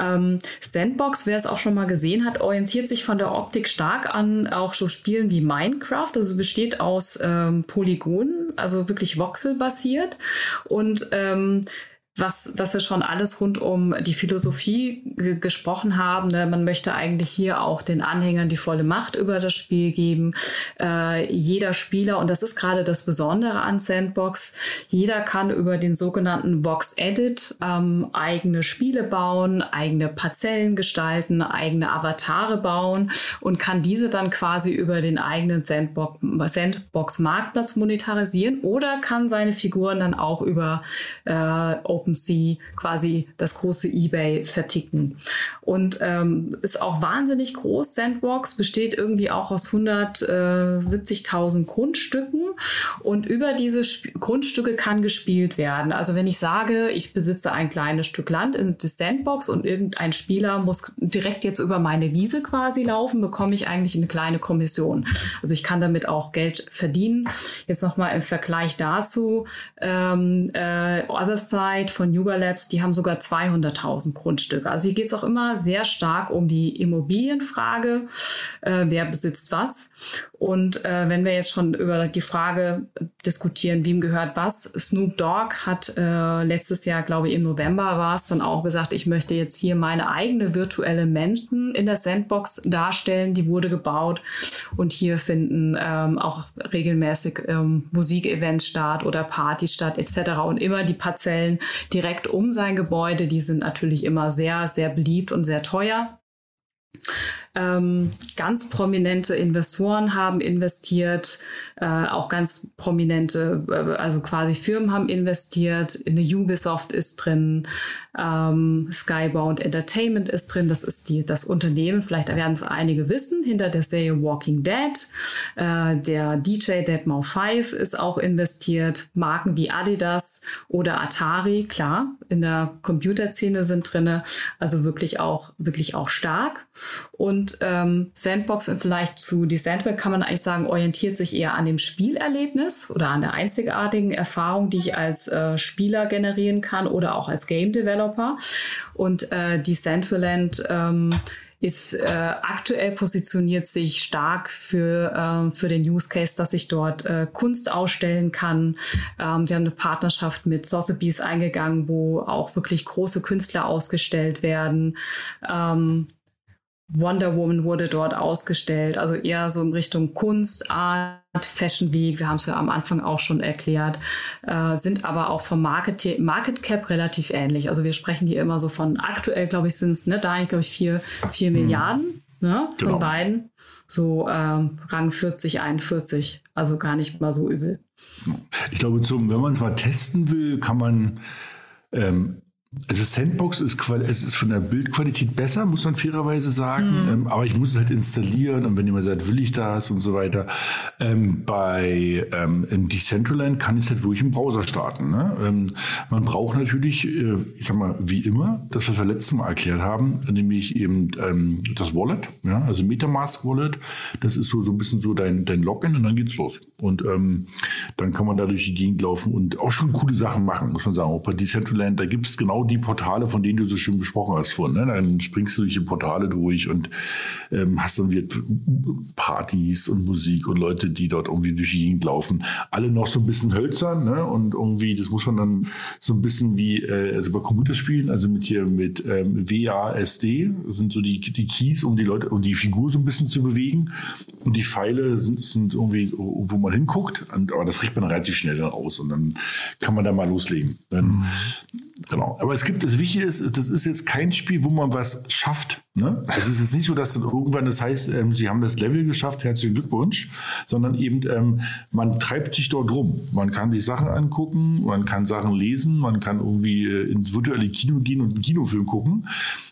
Ähm, Sandbox, wer es auch schon mal gesehen hat, orientiert sich von der Optik stark an auch so Spielen wie Minecraft. Also besteht aus ähm, Polygonen, also wirklich voxelbasiert. Und ähm, was, was wir schon alles rund um die Philosophie gesprochen haben. Ne? Man möchte eigentlich hier auch den Anhängern die volle Macht über das Spiel geben. Äh, jeder Spieler, und das ist gerade das Besondere an Sandbox, jeder kann über den sogenannten Vox Edit ähm, eigene Spiele bauen, eigene Parzellen gestalten, eigene Avatare bauen und kann diese dann quasi über den eigenen Sandbox, Sandbox Marktplatz monetarisieren oder kann seine Figuren dann auch über äh, Open OpenSea quasi das große eBay verticken. Und ähm, ist auch wahnsinnig groß. Sandbox besteht irgendwie auch aus 170.000 Grundstücken und über diese Sp Grundstücke kann gespielt werden. Also wenn ich sage, ich besitze ein kleines Stück Land in der Sandbox und irgendein Spieler muss direkt jetzt über meine Wiese quasi laufen, bekomme ich eigentlich eine kleine Kommission. Also ich kann damit auch Geld verdienen. Jetzt nochmal im Vergleich dazu, ähm, äh, Other Side von Yuga Labs, die haben sogar 200.000 Grundstücke. Also hier geht es auch immer sehr stark um die Immobilienfrage, äh, wer besitzt was. Und äh, wenn wir jetzt schon über die Frage diskutieren, wem gehört was, Snoop Dogg hat äh, letztes Jahr, glaube ich, im November war es dann auch gesagt, ich möchte jetzt hier meine eigene virtuelle Menschen in der Sandbox darstellen. Die wurde gebaut und hier finden ähm, auch regelmäßig ähm, Musikevents statt oder Partys statt etc. Und immer die Parzellen direkt um sein Gebäude, die sind natürlich immer sehr, sehr beliebt und sehr teuer. Ähm, ganz prominente Investoren haben investiert, äh, auch ganz prominente, äh, also quasi Firmen haben investiert. Eine Ubisoft ist drin, ähm, Skybound Entertainment ist drin. Das ist die, das Unternehmen. Vielleicht werden es einige wissen hinter der Serie Walking Dead. Äh, der DJ Deadmau 5 ist auch investiert. Marken wie Adidas oder Atari, klar, in der Computerszene sind drin. Also wirklich auch, wirklich auch stark. Und ähm, Sandbox vielleicht zu die Sandbox kann man eigentlich sagen, orientiert sich eher an dem Spielerlebnis oder an der einzigartigen Erfahrung, die ich als äh, Spieler generieren kann oder auch als Game Developer. Und äh, die Decentraland ähm, ist äh, aktuell positioniert sich stark für, äh, für den Use Case, dass ich dort äh, Kunst ausstellen kann. Ähm, die haben eine Partnerschaft mit Sotheby's eingegangen, wo auch wirklich große Künstler ausgestellt werden. Ähm, Wonder Woman wurde dort ausgestellt, also eher so in Richtung Kunst, Art, Fashion Week, wir haben es ja am Anfang auch schon erklärt, äh, sind aber auch vom Market, Market Cap relativ ähnlich. Also wir sprechen hier immer so von, aktuell glaube ich sind es, ne, da glaube ich vier, vier hm. Milliarden ne, von genau. beiden, so ähm, Rang 40, 41, also gar nicht mal so übel. Ich glaube, zum, wenn man es mal testen will, kann man ähm, also Sandbox ist, es ist von der Bildqualität besser, muss man fairerweise sagen. Mhm. Ähm, aber ich muss es halt installieren und wenn jemand sagt, will ich das und so weiter. Ähm, bei ähm, Decentraland kann ich es halt wirklich im Browser starten. Ne? Ähm, man braucht natürlich, äh, ich sag mal, wie immer, das, was wir letztes Mal erklärt haben, nämlich eben ähm, das Wallet, ja? also Metamask Wallet. Das ist so, so ein bisschen so dein, dein Login und dann geht's los. Und ähm, dann kann man da durch die Gegend laufen und auch schon coole Sachen machen, muss man sagen. Auch bei Decentraland, da gibt es genau die Portale, von denen du so schön besprochen hast vorhin. Ne? Dann springst du durch die Portale durch und ähm, hast dann wieder Partys und Musik und Leute, die dort irgendwie durch die Gegend laufen. Alle noch so ein bisschen hölzern ne? und irgendwie, das muss man dann so ein bisschen wie, äh, also bei Computerspielen, also mit hier mit ähm, WASD, sind so die, die Keys, um die Leute, um die Figur so ein bisschen zu bewegen. Und die Pfeile sind, sind irgendwie, wo man hinguckt, und, aber das kriegt man relativ schnell dann aus und dann kann man da mal loslegen. Dann, mhm. Genau. Aber es gibt, das Wichtige ist, das ist jetzt kein Spiel, wo man was schafft. Ne? Es ist jetzt nicht so, dass dann irgendwann das heißt, ähm, Sie haben das Level geschafft, herzlichen Glückwunsch, sondern eben, ähm, man treibt sich dort rum. Man kann sich Sachen angucken, man kann Sachen lesen, man kann irgendwie äh, ins virtuelle Kino gehen und einen Kinofilm gucken.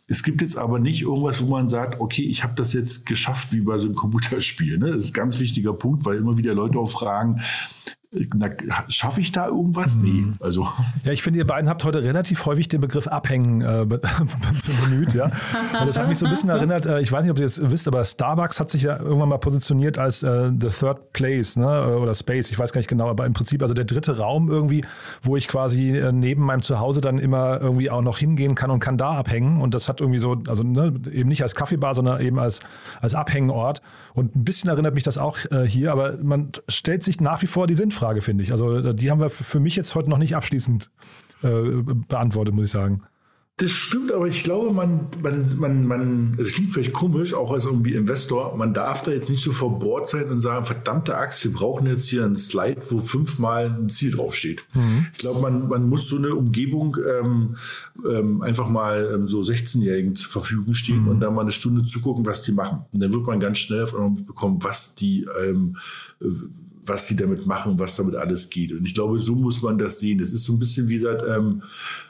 Es gibt jetzt aber nicht irgendwas, wo man sagt, okay, ich habe das jetzt geschafft wie bei so einem Computerspiel. Ne? Das ist ein ganz wichtiger Punkt, weil immer wieder Leute auch fragen, schaffe ich da irgendwas? Nee. Mhm. Also. Ja, ich finde, ihr beiden habt heute relativ häufig den Begriff Abhängen äh, bemüht. Ja? Und das hat mich so ein bisschen erinnert, äh, ich weiß nicht, ob ihr das wisst, aber Starbucks hat sich ja irgendwann mal positioniert als äh, The Third Place ne? oder Space, ich weiß gar nicht genau, aber im Prinzip also der dritte Raum irgendwie, wo ich quasi äh, neben meinem Zuhause dann immer irgendwie auch noch hingehen kann und kann da abhängen. Und das hat irgendwie so, also ne, eben nicht als Kaffeebar, sondern eben als, als Abhängenort. Und ein bisschen erinnert mich das auch äh, hier, aber man stellt sich nach wie vor die Sinnfrage Frage, finde ich. Also äh, die haben wir für mich jetzt heute noch nicht abschließend äh, beantwortet, muss ich sagen. Das stimmt, aber ich glaube, man, man, man, man, es klingt vielleicht komisch, auch als irgendwie Investor, man darf da jetzt nicht so verbohrt sein und sagen, verdammte Axt, wir brauchen jetzt hier einen Slide, wo fünfmal ein Ziel draufsteht. Mhm. Ich glaube, man, man muss so eine Umgebung ähm, ähm, einfach mal ähm, so 16-Jährigen zur Verfügung stehen mhm. und da mal eine Stunde zugucken, was die machen. Und dann wird man ganz schnell auf einmal bekommen, was die ähm, was sie damit machen, was damit alles geht. Und ich glaube, so muss man das sehen. Das ist so ein bisschen wie gesagt, ähm,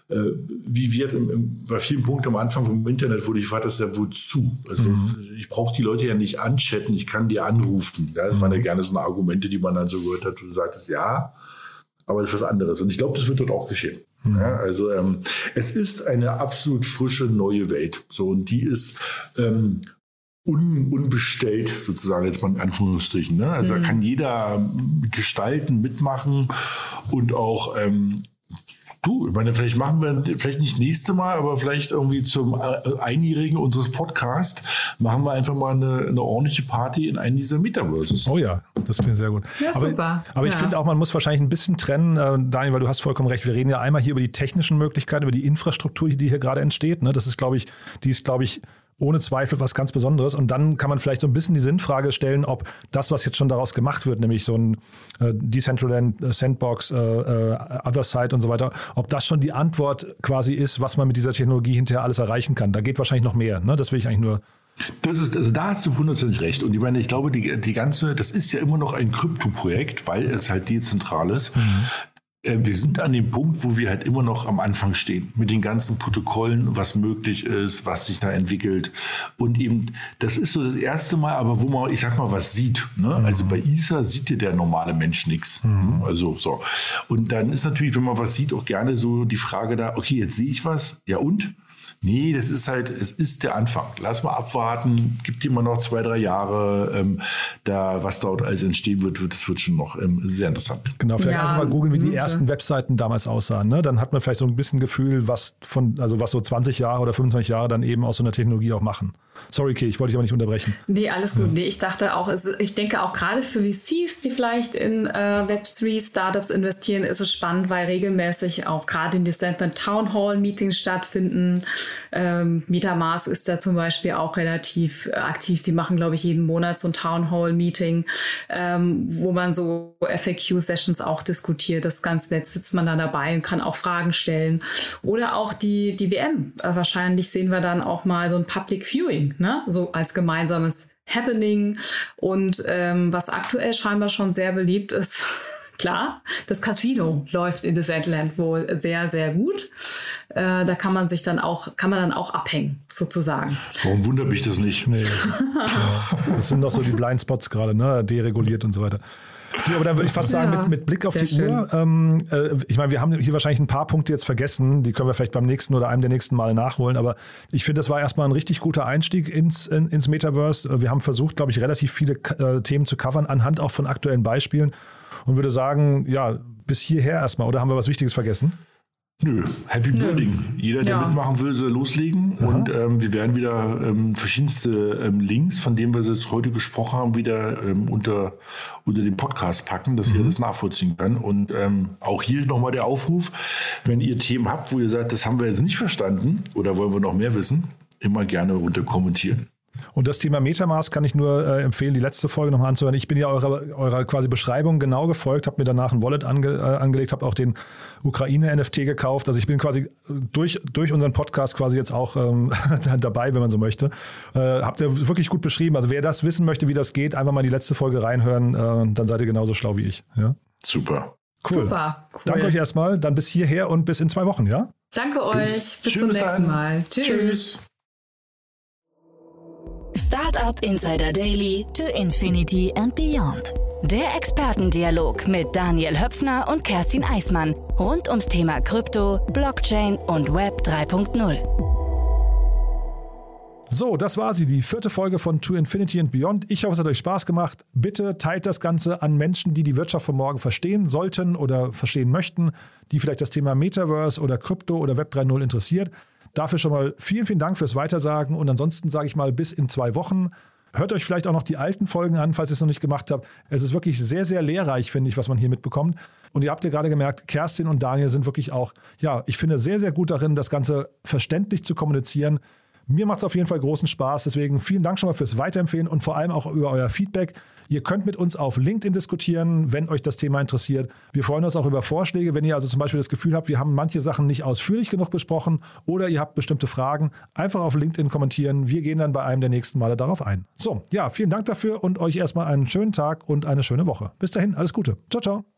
äh, wie wird im, im, bei vielen Punkten am Anfang vom Internet wurde ich gefragt, das ist ja wozu? Also mhm. ich brauche die Leute ja nicht anchatten, ich kann die anrufen. Ja, das mhm. waren ja gerne so Argumente, die man dann so gehört hat, wo du sagtest, ja, aber das ist was anderes. Und ich glaube, das wird dort auch geschehen. Mhm. Ja, also ähm, es ist eine absolut frische neue Welt. So und die ist ähm, un, unbestellt, sozusagen jetzt mal in Anführungsstrichen. Ne? Also mhm. da kann jeder gestalten, mitmachen und auch ähm, Du, ich meine, vielleicht machen wir, vielleicht nicht nächste Mal, aber vielleicht irgendwie zum äh, Einjährigen unseres Podcasts machen wir einfach mal eine, eine ordentliche Party in einem dieser Metaverses. Oh ja, das klingt sehr gut. Ja, aber, super. Aber ich ja. finde auch, man muss wahrscheinlich ein bisschen trennen, äh, Daniel, weil du hast vollkommen recht. Wir reden ja einmal hier über die technischen Möglichkeiten, über die Infrastruktur, die hier gerade entsteht. Ne? Das ist, glaube ich, die ist, glaube ich, ohne Zweifel was ganz Besonderes. Und dann kann man vielleicht so ein bisschen die Sinnfrage stellen, ob das, was jetzt schon daraus gemacht wird, nämlich so ein äh, Decentraland, äh, Sandbox, äh, äh, Other Side und so weiter, ob das schon die Antwort quasi ist, was man mit dieser Technologie hinterher alles erreichen kann. Da geht wahrscheinlich noch mehr. Ne? Das will ich eigentlich nur das ist, also da hast du hundertprozentig recht. Und ich meine, ich glaube, die, die ganze, das ist ja immer noch ein Krypto-Projekt, weil es halt dezentral ist. Mhm. Äh, wir sind an dem Punkt, wo wir halt immer noch am Anfang stehen, mit den ganzen Protokollen, was möglich ist, was sich da entwickelt. Und eben, das ist so das erste Mal, aber wo man, ich sag mal, was sieht. Ne? Mhm. Also bei ISA sieht dir der normale Mensch nichts. Mhm. Also so. Und dann ist natürlich, wenn man was sieht, auch gerne so die Frage da, okay, jetzt sehe ich was, ja und? Nee, das ist halt, es ist der Anfang. Lass mal abwarten, gibt immer noch zwei, drei Jahre. Ähm, da, was dort alles entstehen wird, wird, das wird schon noch ähm, sehr interessant. Genau, vielleicht ja, einfach mal googeln, wie die ersten Webseiten damals aussahen. Ne? Dann hat man vielleicht so ein bisschen Gefühl, was von, also was so 20 Jahre oder 25 Jahre dann eben aus so einer Technologie auch machen. Sorry, Kay, ich wollte dich aber nicht unterbrechen. Nee, alles gut. Ja. Nee, ich dachte auch, ich denke auch gerade für VCs, die vielleicht in äh, Web3-Startups investieren, ist es spannend, weil regelmäßig auch gerade in die Center Town Hall Meetings stattfinden Ähm, Metamask ist da zum Beispiel auch relativ äh, aktiv. Die machen, glaube ich, jeden Monat so ein Town Hall Meeting, ähm, wo man so FAQ-Sessions auch diskutiert. Das ganz nett sitzt man dann dabei und kann auch Fragen stellen. Oder auch die, die WM. Äh, wahrscheinlich sehen wir dann auch mal so ein Public Viewing, ne? so als gemeinsames Happening. Und ähm, was aktuell scheinbar schon sehr beliebt ist, klar, das Casino läuft in Desertland wohl sehr, sehr gut. Äh, da kann man sich dann auch, kann man dann auch abhängen, sozusagen. Warum wundert mich das nicht? Nee. Das sind doch so die Blindspots gerade, ne? dereguliert und so weiter. Ja, aber dann würde ich fast sagen, ja, mit, mit, Blick auf die schön. Uhr, ähm, äh, ich meine, wir haben hier wahrscheinlich ein paar Punkte jetzt vergessen, die können wir vielleicht beim nächsten oder einem der nächsten Male nachholen, aber ich finde, das war erstmal ein richtig guter Einstieg ins, in, ins Metaverse. Wir haben versucht, glaube ich, relativ viele äh, Themen zu covern, anhand auch von aktuellen Beispielen und würde sagen, ja, bis hierher erstmal, oder haben wir was Wichtiges vergessen? Nö, Happy Nö. Building. Jeder, der ja. mitmachen will, soll loslegen. Aha. Und ähm, wir werden wieder ähm, verschiedenste ähm, Links, von denen wir jetzt heute gesprochen haben, wieder ähm, unter, unter den Podcast packen, dass mhm. ihr das nachvollziehen kann. Und ähm, auch hier nochmal der Aufruf, wenn ihr Themen habt, wo ihr sagt, das haben wir jetzt nicht verstanden oder wollen wir noch mehr wissen, immer gerne runter kommentieren. Und das Thema Metamask kann ich nur äh, empfehlen, die letzte Folge nochmal anzuhören. Ich bin ja eurer, eurer quasi Beschreibung genau gefolgt, habe mir danach ein Wallet ange, äh, angelegt, habe auch den Ukraine-NFT gekauft. Also ich bin quasi durch, durch unseren Podcast quasi jetzt auch ähm, dabei, wenn man so möchte. Äh, habt ihr wirklich gut beschrieben. Also wer das wissen möchte, wie das geht, einfach mal in die letzte Folge reinhören, äh, dann seid ihr genauso schlau wie ich. Ja? Super. Cool. Super. Cool. Danke euch erstmal. Dann bis hierher und bis in zwei Wochen, ja? Danke euch. Bis, bis zum nächsten Mal. Tschüss. Tschüss. Startup Insider Daily to Infinity and Beyond. Der Expertendialog mit Daniel Höpfner und Kerstin Eismann rund ums Thema Krypto, Blockchain und Web 3.0. So, das war sie, die vierte Folge von To Infinity and Beyond. Ich hoffe, es hat euch Spaß gemacht. Bitte teilt das Ganze an Menschen, die die Wirtschaft von morgen verstehen sollten oder verstehen möchten, die vielleicht das Thema Metaverse oder Krypto oder Web 3.0 interessiert. Dafür schon mal vielen, vielen Dank fürs Weitersagen und ansonsten sage ich mal bis in zwei Wochen. Hört euch vielleicht auch noch die alten Folgen an, falls ihr es noch nicht gemacht habt. Es ist wirklich sehr, sehr lehrreich, finde ich, was man hier mitbekommt. Und ihr habt ja gerade gemerkt, Kerstin und Daniel sind wirklich auch, ja, ich finde sehr, sehr gut darin, das Ganze verständlich zu kommunizieren. Mir macht es auf jeden Fall großen Spaß. Deswegen vielen Dank schon mal fürs Weiterempfehlen und vor allem auch über euer Feedback. Ihr könnt mit uns auf LinkedIn diskutieren, wenn euch das Thema interessiert. Wir freuen uns auch über Vorschläge, wenn ihr also zum Beispiel das Gefühl habt, wir haben manche Sachen nicht ausführlich genug besprochen oder ihr habt bestimmte Fragen. Einfach auf LinkedIn kommentieren. Wir gehen dann bei einem der nächsten Male darauf ein. So, ja, vielen Dank dafür und euch erstmal einen schönen Tag und eine schöne Woche. Bis dahin, alles Gute. Ciao, ciao.